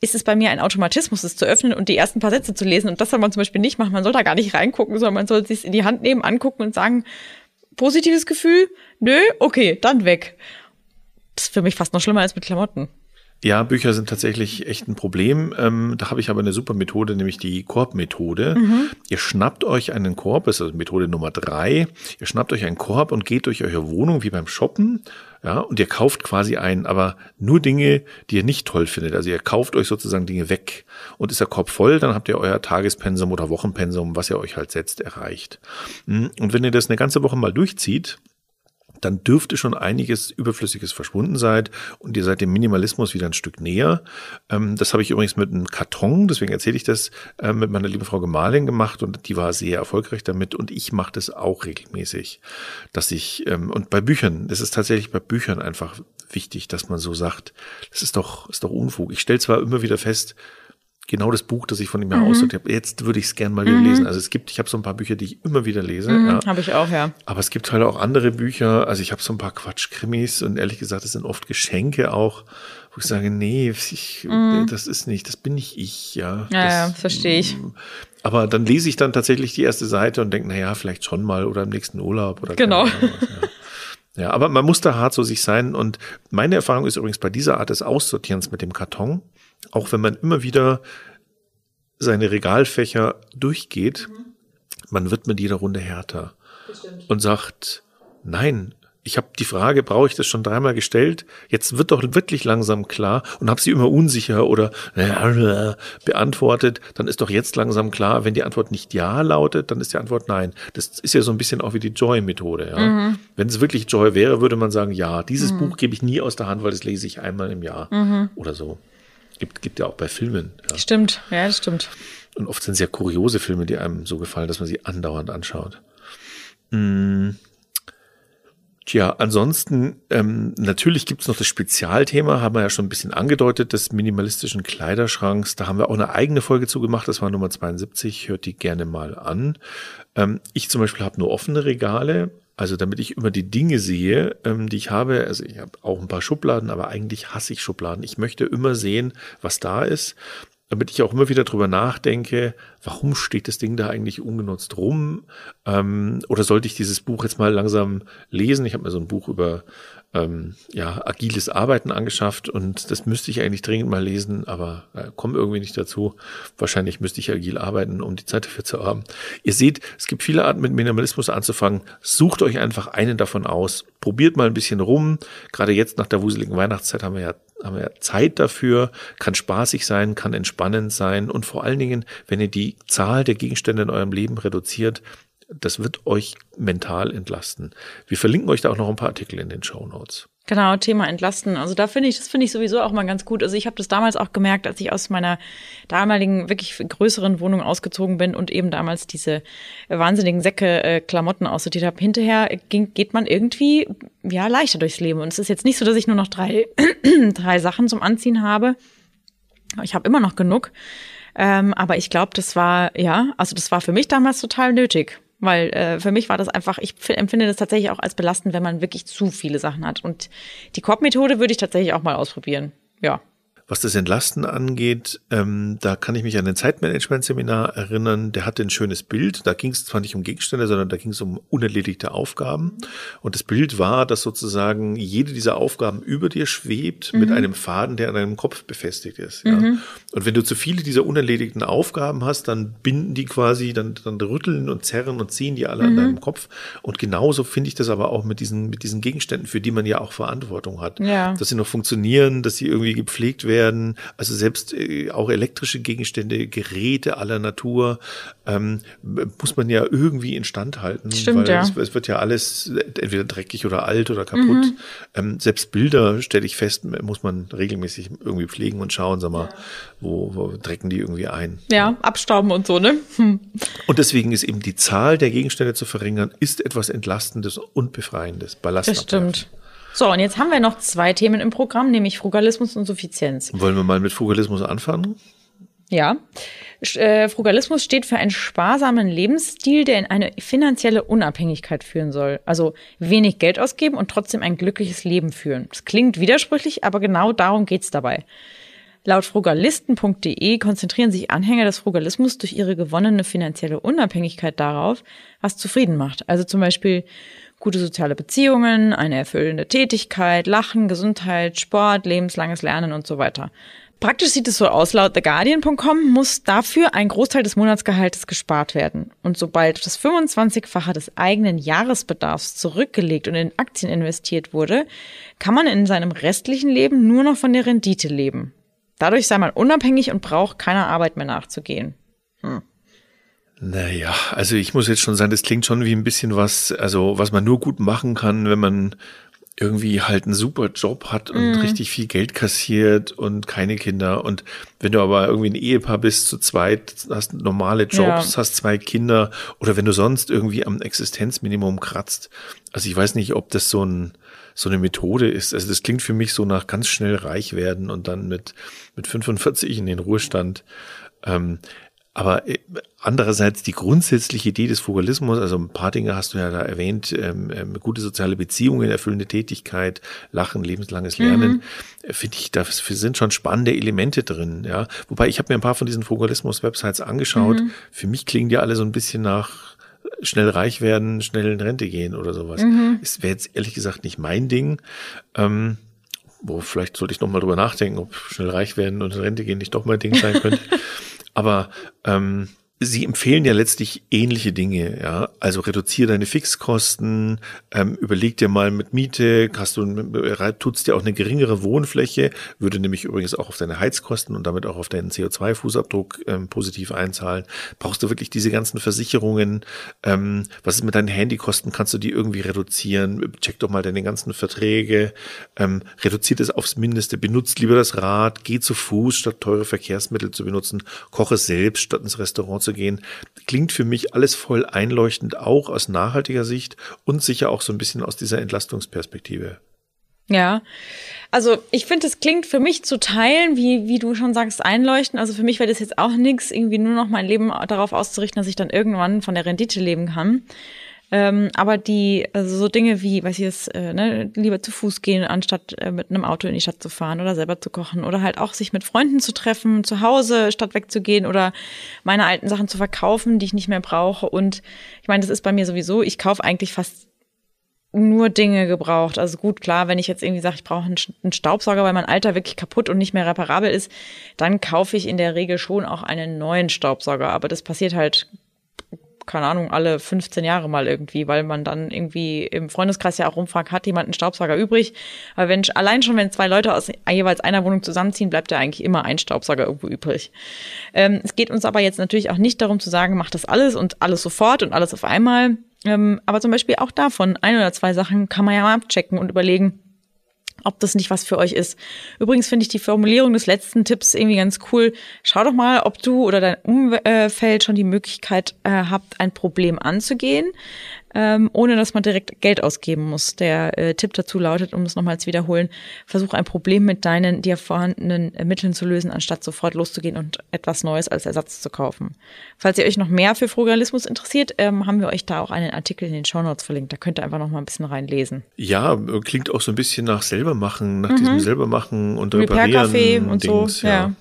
ist es bei mir ein Automatismus, es zu öffnen und die ersten paar Sätze zu lesen. Und das soll man zum Beispiel nicht machen. Man soll da gar nicht reingucken, sondern man soll es sich in die Hand nehmen, angucken und sagen, positives Gefühl? Nö, okay, dann weg. Das ist für mich fast noch schlimmer als mit Klamotten. Ja, Bücher sind tatsächlich echt ein Problem. Ähm, da habe ich aber eine super Methode, nämlich die Korbmethode. Ihr schnappt euch einen Korb, das ist also Methode Nummer drei. Ihr schnappt euch einen Korb und geht durch eure Wohnung wie beim Shoppen. Ja, und ihr kauft quasi ein, aber nur Dinge, die ihr nicht toll findet. Also ihr kauft euch sozusagen Dinge weg. Und ist der Korb voll, dann habt ihr euer Tagespensum oder Wochenpensum, was ihr euch halt setzt, erreicht. Und wenn ihr das eine ganze Woche mal durchzieht, dann dürfte schon einiges Überflüssiges verschwunden sein und ihr seid dem Minimalismus wieder ein Stück näher. Ähm, das habe ich übrigens mit einem Karton, deswegen erzähle ich das, äh, mit meiner lieben Frau Gemahlin gemacht und die war sehr erfolgreich damit und ich mache das auch regelmäßig, dass ich, ähm, und bei Büchern, das ist tatsächlich bei Büchern einfach wichtig, dass man so sagt, das ist doch, ist doch Unfug. Ich stelle zwar immer wieder fest, genau das Buch, das ich von ihm her mhm. aussortiert habe. Jetzt würde ich es gerne mal wieder mhm. lesen. Also es gibt, ich habe so ein paar Bücher, die ich immer wieder lese. Mhm, ja. Habe ich auch, ja. Aber es gibt halt auch andere Bücher. Also ich habe so ein paar Quatschkrimis und ehrlich gesagt, das sind oft Geschenke auch, wo ich sage, nee, ich, mhm. das ist nicht, das bin nicht ich, ja. Ja, das, ja verstehe ich. Mm, aber dann lese ich dann tatsächlich die erste Seite und denke, na ja, vielleicht schon mal oder im nächsten Urlaub oder genau. Was, ja. Ja, aber man muss da hart so sich sein. Und meine Erfahrung ist übrigens bei dieser Art des Aussortierens mit dem Karton, auch wenn man immer wieder seine Regalfächer durchgeht, mhm. man wird mit jeder Runde härter Bestimmt. und sagt, nein, ich habe die Frage, brauche ich das schon dreimal gestellt? Jetzt wird doch wirklich langsam klar und habe sie immer unsicher oder äh, beantwortet. Dann ist doch jetzt langsam klar, wenn die Antwort nicht ja lautet, dann ist die Antwort nein. Das ist ja so ein bisschen auch wie die Joy-Methode. Ja? Mhm. Wenn es wirklich Joy wäre, würde man sagen, ja, dieses mhm. Buch gebe ich nie aus der Hand, weil das lese ich einmal im Jahr mhm. oder so. Gibt, gibt ja auch bei Filmen. Ja. Stimmt, ja, das stimmt. Und oft sind sehr kuriose Filme, die einem so gefallen, dass man sie andauernd anschaut. Hm. Tja, ansonsten, ähm, natürlich gibt's noch das Spezialthema, haben wir ja schon ein bisschen angedeutet, des minimalistischen Kleiderschranks. Da haben wir auch eine eigene Folge zu gemacht, das war Nummer 72, hört die gerne mal an. Ähm, ich zum Beispiel habe nur offene Regale, also damit ich immer die Dinge sehe, ähm, die ich habe. Also ich habe auch ein paar Schubladen, aber eigentlich hasse ich Schubladen. Ich möchte immer sehen, was da ist, damit ich auch immer wieder drüber nachdenke, warum steht das Ding da eigentlich ungenutzt rum? Ähm, oder sollte ich dieses Buch jetzt mal langsam lesen? Ich habe mir so ein Buch über ähm, ja, agiles Arbeiten angeschafft und das müsste ich eigentlich dringend mal lesen, aber äh, komme irgendwie nicht dazu. Wahrscheinlich müsste ich agil arbeiten, um die Zeit dafür zu haben. Ihr seht, es gibt viele Arten mit Minimalismus anzufangen. Sucht euch einfach einen davon aus. Probiert mal ein bisschen rum. Gerade jetzt nach der wuseligen Weihnachtszeit haben wir ja haben wir Zeit dafür, kann spaßig sein, kann entspannend sein und vor allen Dingen, wenn ihr die Zahl der Gegenstände in eurem Leben reduziert, das wird euch mental entlasten. Wir verlinken euch da auch noch ein paar Artikel in den Show Notes. Genau, Thema Entlasten. Also da finde ich, das finde ich sowieso auch mal ganz gut. Also ich habe das damals auch gemerkt, als ich aus meiner damaligen wirklich größeren Wohnung ausgezogen bin und eben damals diese wahnsinnigen Säcke äh, Klamotten aussortiert habe. Hinterher ging, geht man irgendwie ja leichter durchs Leben. Und es ist jetzt nicht so, dass ich nur noch drei, [clears throat] drei Sachen zum Anziehen habe. Ich habe immer noch genug. Ähm, aber ich glaube, das war, ja, also das war für mich damals total nötig. Weil äh, für mich war das einfach, ich empfinde das tatsächlich auch als belastend, wenn man wirklich zu viele Sachen hat. Und die Korbmethode würde ich tatsächlich auch mal ausprobieren. Ja. Was das Entlasten angeht, ähm, da kann ich mich an ein Zeitmanagement-Seminar erinnern. Der hatte ein schönes Bild. Da ging es zwar nicht um Gegenstände, sondern da ging es um unerledigte Aufgaben. Und das Bild war, dass sozusagen jede dieser Aufgaben über dir schwebt mhm. mit einem Faden, der an deinem Kopf befestigt ist. Ja? Mhm. Und wenn du zu viele dieser unerledigten Aufgaben hast, dann binden die quasi, dann, dann rütteln und zerren und ziehen die alle mhm. an deinem Kopf. Und genauso finde ich das aber auch mit diesen, mit diesen Gegenständen, für die man ja auch Verantwortung hat. Ja. Dass sie noch funktionieren, dass sie irgendwie gepflegt werden werden, also selbst äh, auch elektrische Gegenstände, Geräte aller Natur, ähm, muss man ja irgendwie instand halten. Stimmt, weil ja. es, es, wird ja alles entweder dreckig oder alt oder kaputt. Mhm. Ähm, selbst Bilder, stelle ich fest, muss man regelmäßig irgendwie pflegen und schauen, sag mal, wo, wo drecken die irgendwie ein. Ja, abstauben und so, ne? Hm. Und deswegen ist eben die Zahl der Gegenstände zu verringern, ist etwas Entlastendes und Befreiendes. Ballast das stimmt. So, und jetzt haben wir noch zwei Themen im Programm, nämlich Frugalismus und Suffizienz. Wollen wir mal mit Frugalismus anfangen? Ja. Äh, Frugalismus steht für einen sparsamen Lebensstil, der in eine finanzielle Unabhängigkeit führen soll. Also wenig Geld ausgeben und trotzdem ein glückliches Leben führen. Das klingt widersprüchlich, aber genau darum geht's dabei. Laut frugalisten.de konzentrieren sich Anhänger des Frugalismus durch ihre gewonnene finanzielle Unabhängigkeit darauf, was zufrieden macht. Also zum Beispiel gute soziale Beziehungen, eine erfüllende Tätigkeit, Lachen, Gesundheit, Sport, lebenslanges Lernen und so weiter. Praktisch sieht es so aus, laut TheGuardian.com muss dafür ein Großteil des Monatsgehaltes gespart werden. Und sobald das 25-fache des eigenen Jahresbedarfs zurückgelegt und in Aktien investiert wurde, kann man in seinem restlichen Leben nur noch von der Rendite leben. Dadurch sei man unabhängig und braucht keiner Arbeit mehr nachzugehen. Hm. Naja, also ich muss jetzt schon sagen, das klingt schon wie ein bisschen was, also was man nur gut machen kann, wenn man irgendwie halt einen super Job hat und mm. richtig viel Geld kassiert und keine Kinder. Und wenn du aber irgendwie ein Ehepaar bist, zu zweit, hast normale Jobs, ja. hast zwei Kinder oder wenn du sonst irgendwie am Existenzminimum kratzt. Also ich weiß nicht, ob das so ein, so eine Methode ist. Also das klingt für mich so nach ganz schnell reich werden und dann mit, mit 45 in den Ruhestand. Ähm, aber äh, andererseits die grundsätzliche Idee des Frugalismus, also ein paar Dinge hast du ja da erwähnt, ähm, ähm, gute soziale Beziehungen, erfüllende Tätigkeit, Lachen, lebenslanges Lernen, mhm. Finde ich, da sind schon spannende Elemente drin. Ja, wobei ich habe mir ein paar von diesen Frugalismus-Websites angeschaut. Mhm. Für mich klingen die alle so ein bisschen nach äh, schnell reich werden, schnell in Rente gehen oder sowas. Mhm. Es wäre jetzt ehrlich gesagt nicht mein Ding. Ähm, wo vielleicht sollte ich noch mal drüber nachdenken, ob schnell reich werden und in Rente gehen nicht doch mein Ding sein könnte. [laughs] Aber ähm, Sie empfehlen ja letztlich ähnliche Dinge, ja. Also reduziere deine Fixkosten, ähm, überleg dir mal mit Miete, hast du, tut's dir auch eine geringere Wohnfläche, würde nämlich übrigens auch auf deine Heizkosten und damit auch auf deinen CO2-Fußabdruck ähm, positiv einzahlen. Brauchst du wirklich diese ganzen Versicherungen? Ähm, was ist mit deinen Handykosten? Kannst du die irgendwie reduzieren? Check doch mal deine ganzen Verträge. Ähm, reduziert es aufs Mindeste. Benutzt lieber das Rad. Geh zu Fuß, statt teure Verkehrsmittel zu benutzen. Koche selbst, statt ins Restaurant zu gehen, klingt für mich alles voll einleuchtend, auch aus nachhaltiger Sicht und sicher auch so ein bisschen aus dieser Entlastungsperspektive. Ja, also ich finde, es klingt für mich zu teilen, wie, wie du schon sagst, einleuchten. Also für mich wäre das jetzt auch nichts, irgendwie nur noch mein Leben darauf auszurichten, dass ich dann irgendwann von der Rendite leben kann. Ähm, aber die, also so Dinge wie, weiß ich jetzt, äh, ne, lieber zu Fuß gehen, anstatt äh, mit einem Auto in die Stadt zu fahren oder selber zu kochen oder halt auch sich mit Freunden zu treffen, zu Hause statt wegzugehen oder meine alten Sachen zu verkaufen, die ich nicht mehr brauche. Und ich meine, das ist bei mir sowieso, ich kaufe eigentlich fast nur Dinge gebraucht. Also gut, klar, wenn ich jetzt irgendwie sage, ich brauche einen Staubsauger, weil mein Alter wirklich kaputt und nicht mehr reparabel ist, dann kaufe ich in der Regel schon auch einen neuen Staubsauger. Aber das passiert halt keine Ahnung, alle 15 Jahre mal irgendwie, weil man dann irgendwie im Freundeskreis ja auch rumfragt, hat jemand einen Staubsauger übrig? Aber wenn, allein schon, wenn zwei Leute aus jeweils einer Wohnung zusammenziehen, bleibt ja eigentlich immer ein Staubsauger irgendwo übrig. Ähm, es geht uns aber jetzt natürlich auch nicht darum zu sagen, macht das alles und alles sofort und alles auf einmal. Ähm, aber zum Beispiel auch davon, ein oder zwei Sachen kann man ja mal abchecken und überlegen, ob das nicht was für euch ist. Übrigens finde ich die Formulierung des letzten Tipps irgendwie ganz cool. Schau doch mal, ob du oder dein Umfeld schon die Möglichkeit äh, habt, ein Problem anzugehen ähm, ohne dass man direkt Geld ausgeben muss. Der äh, Tipp dazu lautet, um es nochmal zu wiederholen, versuch ein Problem mit deinen dir vorhandenen äh, Mitteln zu lösen, anstatt sofort loszugehen und etwas Neues als Ersatz zu kaufen. Falls ihr euch noch mehr für Frugalismus interessiert, ähm, haben wir euch da auch einen Artikel in den Show Notes verlinkt. Da könnt ihr einfach noch mal ein bisschen reinlesen. Ja, klingt auch so ein bisschen nach selbermachen, nach mhm. diesem selbermachen und reparieren und Dings, so. Ja. ja.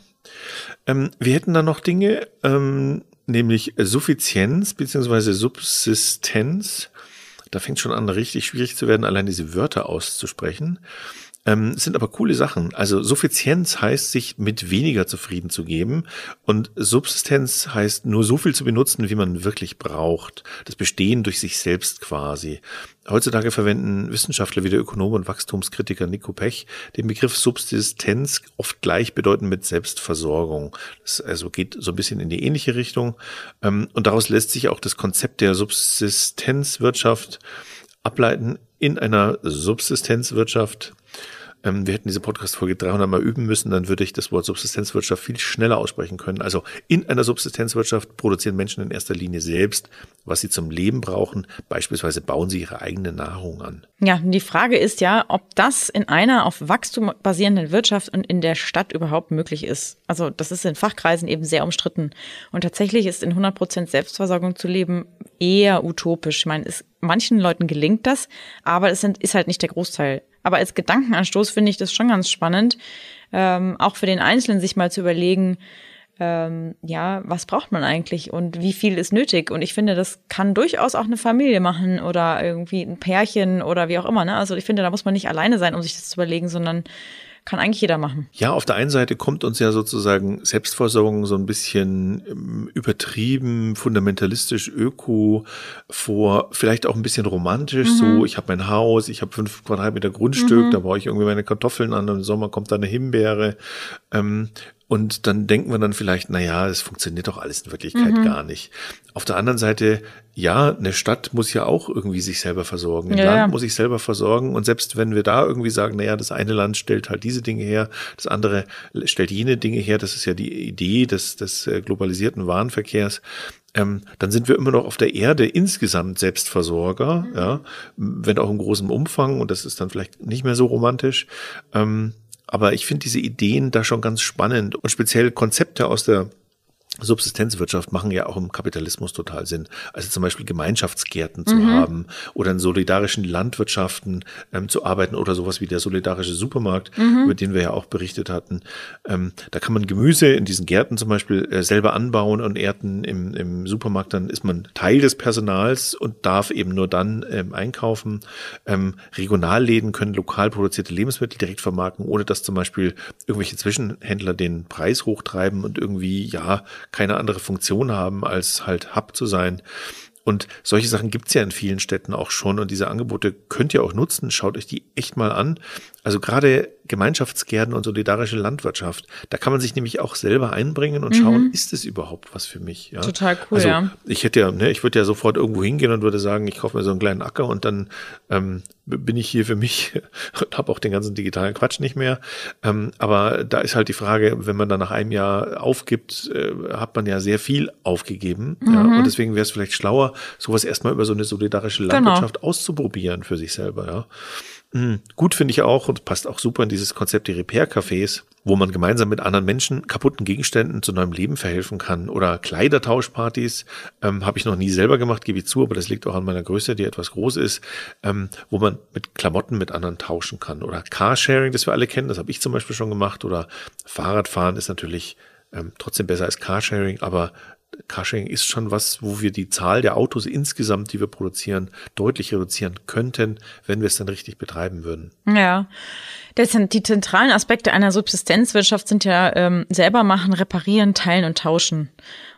Ähm, wir hätten da noch Dinge, ähm, nämlich Suffizienz beziehungsweise Subsistenz. Da fängt schon an, richtig schwierig zu werden, allein diese Wörter auszusprechen. Ähm, sind aber coole Sachen. Also Suffizienz heißt, sich mit weniger zufrieden zu geben und Subsistenz heißt, nur so viel zu benutzen, wie man wirklich braucht. Das Bestehen durch sich selbst quasi. Heutzutage verwenden Wissenschaftler wie der Ökonom und Wachstumskritiker Nico Pech den Begriff Subsistenz oft gleichbedeutend mit Selbstversorgung. Das also geht so ein bisschen in die ähnliche Richtung. Ähm, und daraus lässt sich auch das Konzept der Subsistenzwirtschaft ableiten. In einer Subsistenzwirtschaft ähm, wir hätten diese Podcast-Folge 300 Mal üben müssen, dann würde ich das Wort Subsistenzwirtschaft viel schneller aussprechen können. Also in einer Subsistenzwirtschaft produzieren Menschen in erster Linie selbst, was sie zum Leben brauchen. Beispielsweise bauen sie ihre eigene Nahrung an. Ja, die Frage ist ja, ob das in einer auf Wachstum basierenden Wirtschaft und in der Stadt überhaupt möglich ist. Also das ist in Fachkreisen eben sehr umstritten. Und tatsächlich ist in 100 Prozent Selbstversorgung zu leben eher utopisch. Ich meine, es, manchen Leuten gelingt das, aber es sind, ist halt nicht der Großteil. Aber als Gedankenanstoß finde ich das schon ganz spannend, ähm, auch für den Einzelnen sich mal zu überlegen, ähm, ja, was braucht man eigentlich und wie viel ist nötig? Und ich finde, das kann durchaus auch eine Familie machen oder irgendwie ein Pärchen oder wie auch immer. Ne? Also ich finde, da muss man nicht alleine sein, um sich das zu überlegen, sondern kann eigentlich jeder machen. Ja, auf der einen Seite kommt uns ja sozusagen Selbstversorgung so ein bisschen ähm, übertrieben, fundamentalistisch, öko vor, vielleicht auch ein bisschen romantisch. Mhm. So, ich habe mein Haus, ich habe fünf Quadratmeter Grundstück, mhm. da baue ich irgendwie meine Kartoffeln an und im Sommer kommt da eine Himbeere. Ähm, Und dann denken wir dann vielleicht, na ja, es funktioniert doch alles in Wirklichkeit Mhm. gar nicht. Auf der anderen Seite, ja, eine Stadt muss ja auch irgendwie sich selber versorgen. Ein Ja, Land ja. muss sich selber versorgen. Und selbst wenn wir da irgendwie sagen, na ja, das eine Land stellt halt diese Dinge her, das andere stellt jene Dinge her, das ist ja die Idee des, des äh, globalisierten Warenverkehrs, ähm, dann sind wir immer noch auf der Erde insgesamt Selbstversorger, ja, wenn auch in großem Umfang und das ist dann vielleicht nicht mehr so romantisch. Ähm, aber ich finde diese Ideen da schon ganz spannend und speziell Konzepte aus der Subsistenzwirtschaft machen ja auch im Kapitalismus total Sinn. Also zum Beispiel Gemeinschaftsgärten zu haben oder in solidarischen Landwirtschaften ähm, zu arbeiten oder sowas wie der solidarische Supermarkt, über den wir ja auch berichtet hatten. Ähm, da kann man Gemüse in diesen Gärten zum Beispiel äh, selber anbauen und ernten im, im Supermarkt. Dann ist man Teil des Personals und darf eben nur dann ähm, einkaufen. Ähm, Regionalläden können lokal produzierte Lebensmittel direkt vermarkten, ohne dass zum Beispiel irgendwelche Zwischenhändler den Preis hochtreiben und irgendwie, ja, keine andere Funktion haben, als halt Hub zu sein. Und solche Sachen gibt's ja in vielen Städten auch schon und diese Angebote könnt ihr auch nutzen. Schaut euch die echt mal an. Also gerade Gemeinschaftsgärten und solidarische Landwirtschaft, da kann man sich nämlich auch selber einbringen und schauen, ist es überhaupt was für mich? Ja? Mhm. Total cool, also, ja. Ich hätte ja, ne, ich würde ja sofort irgendwo hingehen und würde sagen, ich kaufe mir so einen kleinen Acker und dann ähm, bin ich hier für mich [laughs] und habe auch den ganzen digitalen Quatsch nicht mehr. Ähm, aber da ist halt die Frage, wenn man dann nach einem Jahr aufgibt, äh, hat man ja sehr viel aufgegeben. Ja? Mhm. Und deswegen wäre es vielleicht schlauer, sowas erstmal über so eine solidarische Genau. Landwirtschaft auszuprobieren für sich selber. Ja? Mhm. Gut finde ich auch und passt auch super in dieses Konzept die Repair-Cafés, wo man gemeinsam mit anderen Menschen kaputten Gegenständen zu neuem Leben verhelfen kann. Oder Kleidertauschpartys ähm, habe ich noch nie selber gemacht, gebe ich zu, aber das liegt auch an meiner Größe, die etwas groß ist, ähm, wo man mit Klamotten mit anderen tauschen kann. Oder Carsharing, das wir alle kennen, das habe ich zum Beispiel schon gemacht. Oder Fahrradfahren ist natürlich ähm, trotzdem besser als Carsharing, aber Carsharing ist schon was, wo wir die Zahl der Autos insgesamt, die wir produzieren, deutlich reduzieren könnten, wenn wir es dann richtig betreiben würden. Ja. Das sind die zentralen Aspekte einer Subsistenzwirtschaft sind ja ähm, selber machen, reparieren, teilen und tauschen.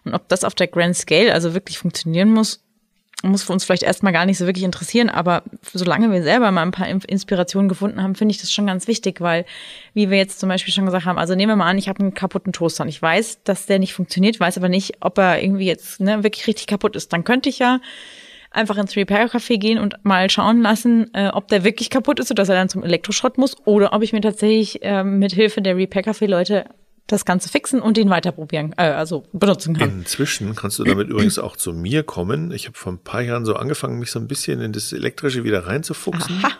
Und ob das auf der Grand Scale also wirklich funktionieren muss, muss für uns vielleicht erstmal gar nicht so wirklich interessieren, aber solange wir selber mal ein paar Inspirationen gefunden haben, finde ich das schon ganz wichtig, weil, wie wir jetzt zum Beispiel schon gesagt haben, also nehmen wir mal an, ich habe einen kaputten Toaster und ich weiß, dass der nicht funktioniert, weiß aber nicht, ob er irgendwie jetzt ne, wirklich richtig kaputt ist. Dann könnte ich ja einfach ins Repair-Café gehen und mal schauen lassen, äh, ob der wirklich kaputt ist, sodass er dann zum Elektroschrott muss oder ob ich mir tatsächlich ähm, mit Hilfe der Repair-Café-Leute das Ganze fixen und den weiter probieren, äh, also benutzen kann. Inzwischen kannst du damit übrigens auch zu mir kommen. Ich habe vor ein paar Jahren so angefangen, mich so ein bisschen in das Elektrische wieder reinzufuchsen. Aha.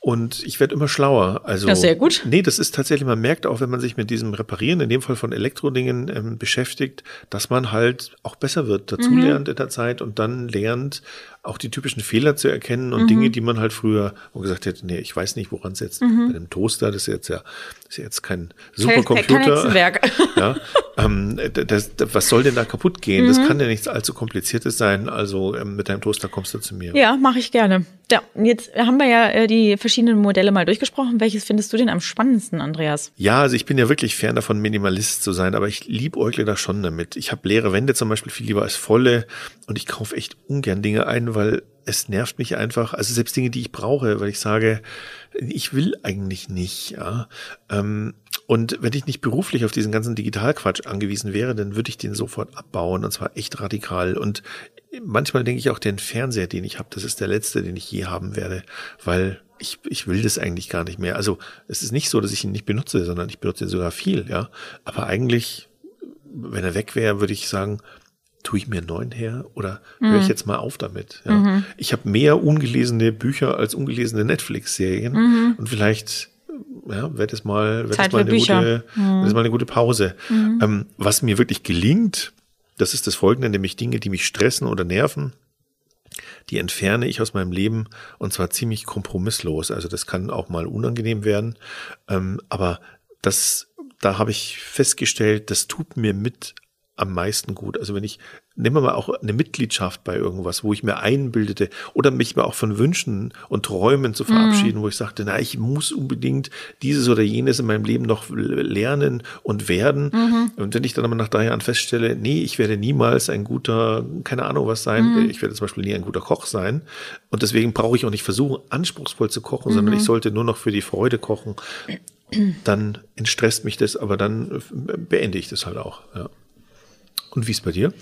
Und ich werde immer schlauer. Also, Das ist sehr gut. Nee, das ist tatsächlich, man merkt auch, wenn man sich mit diesem Reparieren, in dem Fall von Elektrodingen, ähm, beschäftigt, dass man halt auch besser wird, dazu Mhm. lernt in der Zeit und dann lernt, auch die typischen Fehler zu erkennen Mhm. und Dinge, die man halt früher gesagt hätte, nee, ich weiß nicht, woran es jetzt bei dem Toaster, das ist jetzt ja, ist ja jetzt kein Mhm. Kein- kein Supercomputer. Hexenwerk. [laughs] Ja, ähm, das, das, was soll denn da kaputt gehen? Mhm. Das kann ja nichts allzu kompliziertes sein. Also ähm, mit deinem Toaster kommst du zu mir. Ja, mache ich gerne. Ja, jetzt haben wir ja äh, die verschiedenen Modelle mal durchgesprochen. Welches findest du denn am spannendsten, Andreas? Ja, also ich bin ja wirklich fern davon, Minimalist zu sein, aber ich liebäugle da schon damit. Ich habe leere Wände zum Beispiel viel lieber als volle und ich kaufe echt ungern Dinge ein, weil es nervt mich einfach. Also selbst Dinge, die ich brauche, weil ich sage, ich will eigentlich nicht. Ja. Ähm, und wenn ich nicht beruflich auf diesen ganzen Digitalquatsch angewiesen wäre, dann würde ich den sofort abbauen und zwar echt radikal. Und manchmal denke ich auch, den Fernseher, den ich habe, das ist der letzte, den ich je haben werde, weil ich, ich will das eigentlich gar nicht mehr. Also es ist nicht so, dass ich ihn nicht benutze, sondern ich benutze ihn sogar viel, ja. Aber eigentlich, wenn er weg wäre, würde ich sagen, tue ich mir einen neuen her oder höre ich jetzt mal auf damit. Ja. Ich habe mehr ungelesene Bücher als ungelesene Netflix-Serien und vielleicht ja, wäre das mal, wäre das mal eine gute, wäre das mal eine gute Pause. Ähm, was mir wirklich gelingt, das ist das Folgende, nämlich Dinge, die mich stressen oder nerven, die entferne ich aus meinem Leben und zwar ziemlich kompromisslos. Also das kann auch mal unangenehm werden, ähm, aber das, da habe ich festgestellt, das tut mir mit am meisten gut. Also wenn ich, nehmen wir mal auch eine Mitgliedschaft bei irgendwas, wo ich mir einbildete oder mich mal auch von Wünschen und Träumen zu verabschieden, mhm. wo ich sagte, na, ich muss unbedingt dieses oder jenes in meinem Leben noch lernen und werden. Mhm. Und wenn ich dann aber nach drei Jahren feststelle, nee, ich werde niemals ein guter, keine Ahnung was sein, mhm. ich werde zum Beispiel nie ein guter Koch sein. Und deswegen brauche ich auch nicht versuchen, anspruchsvoll zu kochen, sondern ich mhm. sollte nur noch für die Freude kochen dann entstresst mich das, aber dann beende ich das halt auch. Ja. Und wie ist bei dir?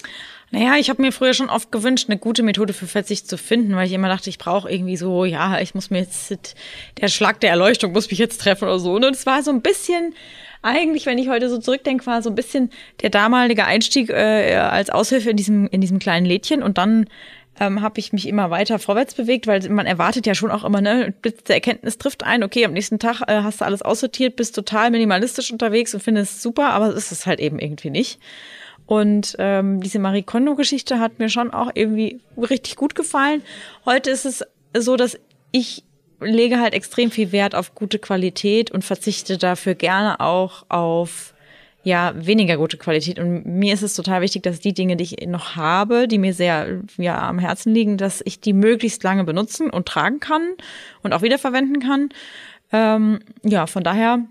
Naja, ich habe mir früher schon oft gewünscht, eine gute Methode für Verzicht zu finden, weil ich immer dachte, ich brauche irgendwie so, ja, ich muss mir jetzt, der Schlag der Erleuchtung muss mich jetzt treffen oder so. Und es war so ein bisschen, eigentlich, wenn ich heute so zurückdenke, war so ein bisschen der damalige Einstieg äh, als Aushilfe in diesem, in diesem kleinen Lädchen und dann ähm, habe ich mich immer weiter vorwärts bewegt, weil man erwartet ja schon auch immer, ne, Blitz der Erkenntnis trifft ein, okay, am nächsten Tag äh, hast du alles aussortiert, bist total minimalistisch unterwegs und findest es super, aber ist es halt eben irgendwie nicht. Und ähm, diese Marie Kondo-Geschichte hat mir schon auch irgendwie richtig gut gefallen. Heute ist es so, dass ich lege halt extrem viel Wert auf gute Qualität und verzichte dafür gerne auch auf ja weniger gute Qualität. Und mir ist es total wichtig, dass die Dinge, die ich noch habe, die mir sehr ja am Herzen liegen, dass ich die möglichst lange benutzen und tragen kann und auch wiederverwenden kann. Ähm, ja, von daher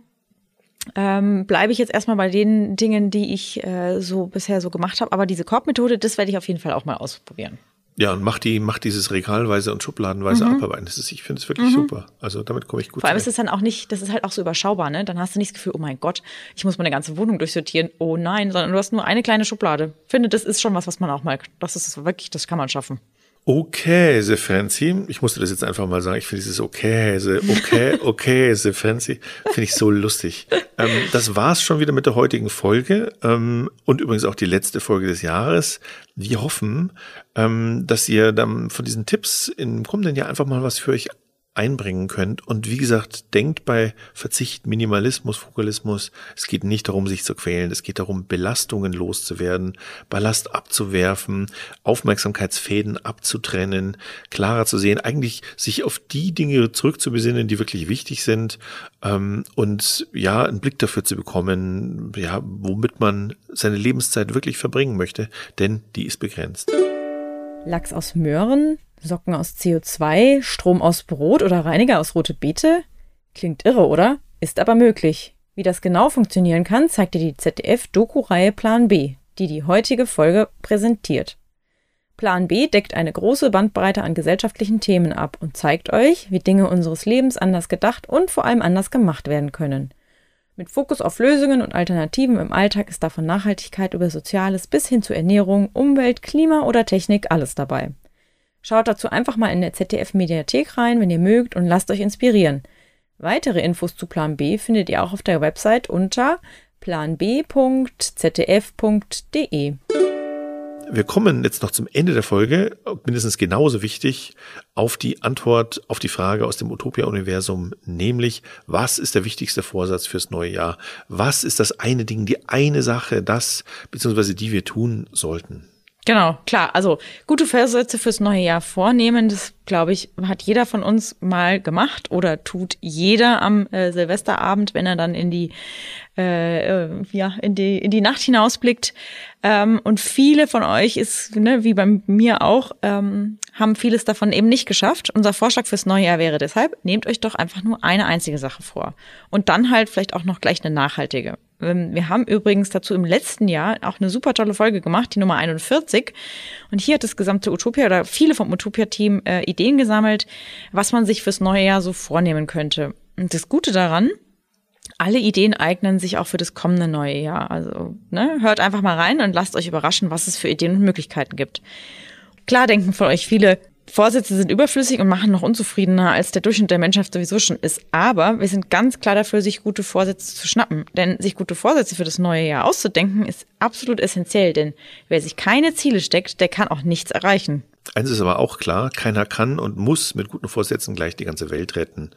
ähm, bleibe ich jetzt erstmal bei den Dingen, die ich äh, so bisher so gemacht habe. Aber diese Korbmethode, das werde ich auf jeden Fall auch mal ausprobieren. Ja, und mach die, mach dieses Regalweise und Schubladenweise mhm. abarbeiten. Das ist, ich finde es wirklich mhm. super. Also damit komme ich gut. Vor allem ist es dann auch nicht, das ist halt auch so überschaubar, ne? Dann hast du nicht das Gefühl, oh mein Gott, ich muss meine ganze Wohnung durchsortieren. Oh nein, sondern du hast nur eine kleine Schublade. Ich finde, das ist schon was, was man auch mal, das ist wirklich, das kann man schaffen. Okay, the fancy. Ich musste das jetzt einfach mal sagen. Ich finde dieses okay, the okay, [laughs] okay, the fancy. Finde ich so lustig. Ähm, das war's schon wieder mit der heutigen Folge ähm, und übrigens auch die letzte Folge des Jahres. Wir hoffen, ähm, dass ihr dann von diesen Tipps im kommenden Jahr einfach mal was für euch einbringen könnt. Und wie gesagt, denkt bei Verzicht, Minimalismus, Fokalismus, es geht nicht darum, sich zu quälen, es geht darum, Belastungen loszuwerden, Ballast abzuwerfen, Aufmerksamkeitsfäden abzutrennen, klarer zu sehen, eigentlich sich auf die Dinge zurückzubesinnen, die wirklich wichtig sind ähm, und ja, einen Blick dafür zu bekommen, ja, womit man seine Lebenszeit wirklich verbringen möchte, denn die ist begrenzt. Lachs aus Möhren, Socken aus CO2, Strom aus Brot oder Reiniger aus rote Beete? Klingt irre, oder? Ist aber möglich. Wie das genau funktionieren kann, zeigt dir die ZDF-Doku-Reihe Plan B, die die heutige Folge präsentiert. Plan B deckt eine große Bandbreite an gesellschaftlichen Themen ab und zeigt euch, wie Dinge unseres Lebens anders gedacht und vor allem anders gemacht werden können. Mit Fokus auf Lösungen und Alternativen im Alltag ist davon Nachhaltigkeit über Soziales bis hin zu Ernährung, Umwelt, Klima oder Technik alles dabei. Schaut dazu einfach mal in der ZDF-Mediathek rein, wenn ihr mögt, und lasst euch inspirieren. Weitere Infos zu Plan B findet ihr auch auf der Website unter planb.zdf.de. Wir kommen jetzt noch zum Ende der Folge, mindestens genauso wichtig, auf die Antwort auf die Frage aus dem Utopia-Universum, nämlich, was ist der wichtigste Vorsatz fürs neue Jahr? Was ist das eine Ding, die eine Sache, das, beziehungsweise die wir tun sollten? Genau, klar. Also gute Vorsätze fürs neue Jahr vornehmen, das glaube ich, hat jeder von uns mal gemacht oder tut jeder am äh, Silvesterabend, wenn er dann in die äh, äh, ja in die in die Nacht hinausblickt. Ähm, und viele von euch ist ne, wie bei mir auch ähm, haben vieles davon eben nicht geschafft. Unser Vorschlag fürs neue Jahr wäre deshalb: Nehmt euch doch einfach nur eine einzige Sache vor und dann halt vielleicht auch noch gleich eine nachhaltige. Ähm, wir haben übrigens dazu im letzten Jahr auch eine super tolle Folge gemacht, die Nummer 41. Und hier hat das gesamte Utopia oder viele vom Utopia-Team äh, Ideen gesammelt, was man sich fürs neue Jahr so vornehmen könnte. Und das Gute daran, alle Ideen eignen sich auch für das kommende neue Jahr. Also ne, hört einfach mal rein und lasst euch überraschen, was es für Ideen und Möglichkeiten gibt. Klar denken von euch viele, Vorsätze sind überflüssig und machen noch unzufriedener, als der Durchschnitt der Menschheit sowieso schon ist. Aber wir sind ganz klar dafür, sich gute Vorsätze zu schnappen. Denn sich gute Vorsätze für das neue Jahr auszudenken, ist absolut essentiell. Denn wer sich keine Ziele steckt, der kann auch nichts erreichen. Eins ist aber auch klar, keiner kann und muss mit guten Vorsätzen gleich die ganze Welt retten.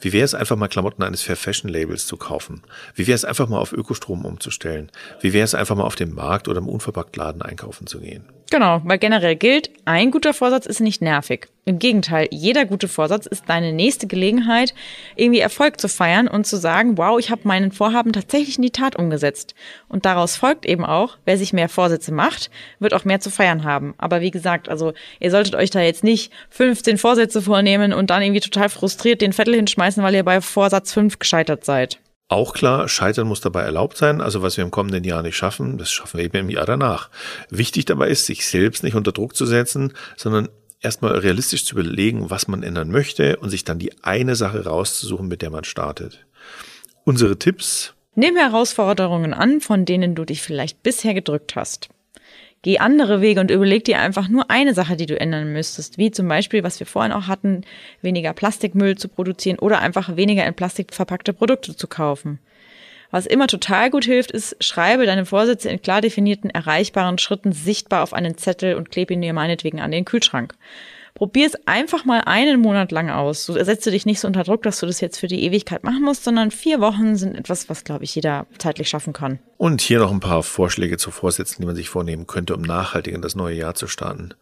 Wie wäre es einfach mal Klamotten eines Fair Fashion Labels zu kaufen? Wie wäre es einfach mal auf Ökostrom umzustellen? Wie wäre es einfach mal auf dem Markt oder im Unverpacktladen einkaufen zu gehen? Genau, weil generell gilt, ein guter Vorsatz ist nicht nervig. Im Gegenteil, jeder gute Vorsatz ist deine nächste Gelegenheit, irgendwie Erfolg zu feiern und zu sagen, wow, ich habe meinen Vorhaben tatsächlich in die Tat umgesetzt. Und daraus folgt eben auch, wer sich mehr Vorsätze macht, wird auch mehr zu feiern haben. Aber wie gesagt, also ihr solltet euch da jetzt nicht 15 Vorsätze vornehmen und dann irgendwie total frustriert den Vettel hinschmeißen, weil ihr bei Vorsatz 5 gescheitert seid. Auch klar, Scheitern muss dabei erlaubt sein. Also was wir im kommenden Jahr nicht schaffen, das schaffen wir eben im Jahr danach. Wichtig dabei ist, sich selbst nicht unter Druck zu setzen, sondern erstmal realistisch zu überlegen, was man ändern möchte und sich dann die eine Sache rauszusuchen, mit der man startet. Unsere Tipps. Nimm Herausforderungen an, von denen du dich vielleicht bisher gedrückt hast. Geh andere Wege und überleg dir einfach nur eine Sache, die du ändern müsstest, wie zum Beispiel, was wir vorhin auch hatten, weniger Plastikmüll zu produzieren oder einfach weniger in Plastik verpackte Produkte zu kaufen. Was immer total gut hilft, ist, schreibe deine Vorsätze in klar definierten, erreichbaren Schritten sichtbar auf einen Zettel und klebe ihn dir meinetwegen an den Kühlschrank. Probier es einfach mal einen Monat lang aus. Du setze dich nicht so unter Druck, dass du das jetzt für die Ewigkeit machen musst, sondern vier Wochen sind etwas, was, glaube ich, jeder zeitlich schaffen kann. Und hier noch ein paar Vorschläge zu Vorsätzen, die man sich vornehmen könnte, um nachhaltig in das neue Jahr zu starten.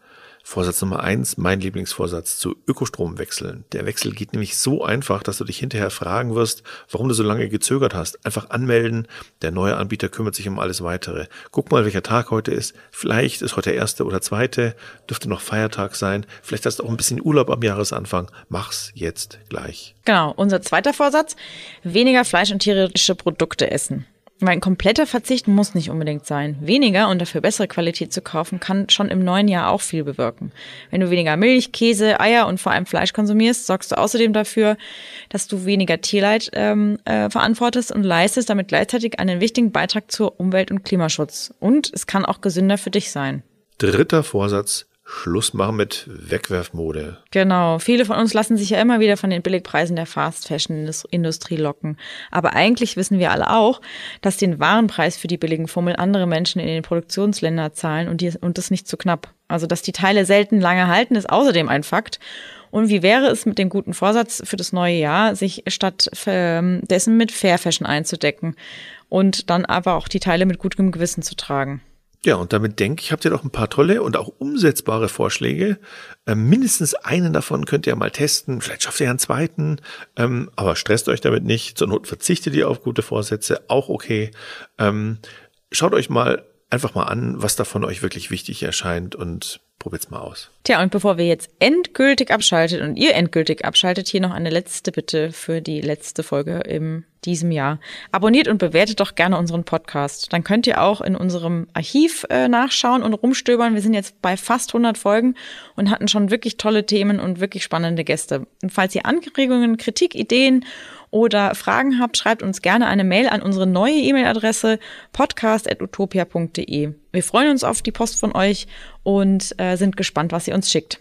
Vorsatz Nummer eins, mein Lieblingsvorsatz, zu Ökostrom wechseln. Der Wechsel geht nämlich so einfach, dass du dich hinterher fragen wirst, warum du so lange gezögert hast. Einfach anmelden, der neue Anbieter kümmert sich um alles weitere. Guck mal, welcher Tag heute ist. Vielleicht ist heute der erste oder zweite, dürfte noch Feiertag sein. Vielleicht hast du auch ein bisschen Urlaub am Jahresanfang. Mach's jetzt gleich. Genau, unser zweiter Vorsatz, weniger Fleisch und tierische Produkte essen. Weil ein kompletter Verzicht muss nicht unbedingt sein. Weniger und dafür bessere Qualität zu kaufen, kann schon im neuen Jahr auch viel bewirken. Wenn du weniger Milch, Käse, Eier und vor allem Fleisch konsumierst, sorgst du außerdem dafür, dass du weniger Tierleid ähm, äh, verantwortest und leistest damit gleichzeitig einen wichtigen Beitrag zur Umwelt- und Klimaschutz. Und es kann auch gesünder für dich sein. Dritter Vorsatz, Schluss machen mit Wegwerfmode. Genau. Viele von uns lassen sich ja immer wieder von den Billigpreisen der Fast Fashion Industrie locken. Aber eigentlich wissen wir alle auch, dass den wahren Preis für die billigen Fummel andere Menschen in den Produktionsländern zahlen und, die, und das nicht zu knapp. Also, dass die Teile selten lange halten, ist außerdem ein Fakt. Und wie wäre es mit dem guten Vorsatz für das neue Jahr, sich statt ähm, dessen mit Fair Fashion einzudecken und dann aber auch die Teile mit gutem Gewissen zu tragen? Ja, und damit denke ich, habt ihr doch ein paar tolle und auch umsetzbare Vorschläge. Ähm, mindestens einen davon könnt ihr mal testen. Vielleicht schafft ihr einen zweiten. Ähm, aber stresst euch damit nicht. Zur Not verzichtet ihr auf gute Vorsätze. Auch okay. Ähm, schaut euch mal einfach mal an, was davon euch wirklich wichtig erscheint und probiert's mal aus. Tja, und bevor wir jetzt endgültig abschaltet und ihr endgültig abschaltet, hier noch eine letzte Bitte für die letzte Folge im diesem Jahr. Abonniert und bewertet doch gerne unseren Podcast. Dann könnt ihr auch in unserem Archiv äh, nachschauen und rumstöbern. Wir sind jetzt bei fast 100 Folgen und hatten schon wirklich tolle Themen und wirklich spannende Gäste. Und falls ihr Anregungen, Kritik, Ideen oder Fragen habt, schreibt uns gerne eine Mail an unsere neue E-Mail-Adresse podcast.utopia.de. Wir freuen uns auf die Post von euch und äh, sind gespannt, was ihr uns schickt.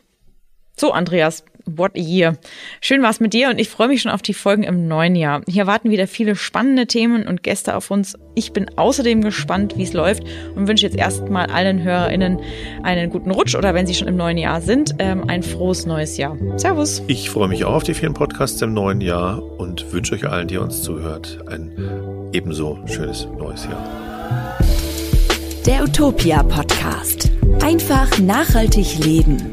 So, Andreas, what a year. Schön war's mit dir und ich freue mich schon auf die Folgen im neuen Jahr. Hier warten wieder viele spannende Themen und Gäste auf uns. Ich bin außerdem gespannt, wie es läuft und wünsche jetzt erstmal allen HörerInnen einen guten Rutsch oder wenn sie schon im neuen Jahr sind, ähm, ein frohes neues Jahr. Servus. Ich freue mich auch auf die vielen Podcasts im neuen Jahr und wünsche euch allen, die uns zuhört, ein ebenso schönes neues Jahr. Der Utopia Podcast. Einfach nachhaltig leben.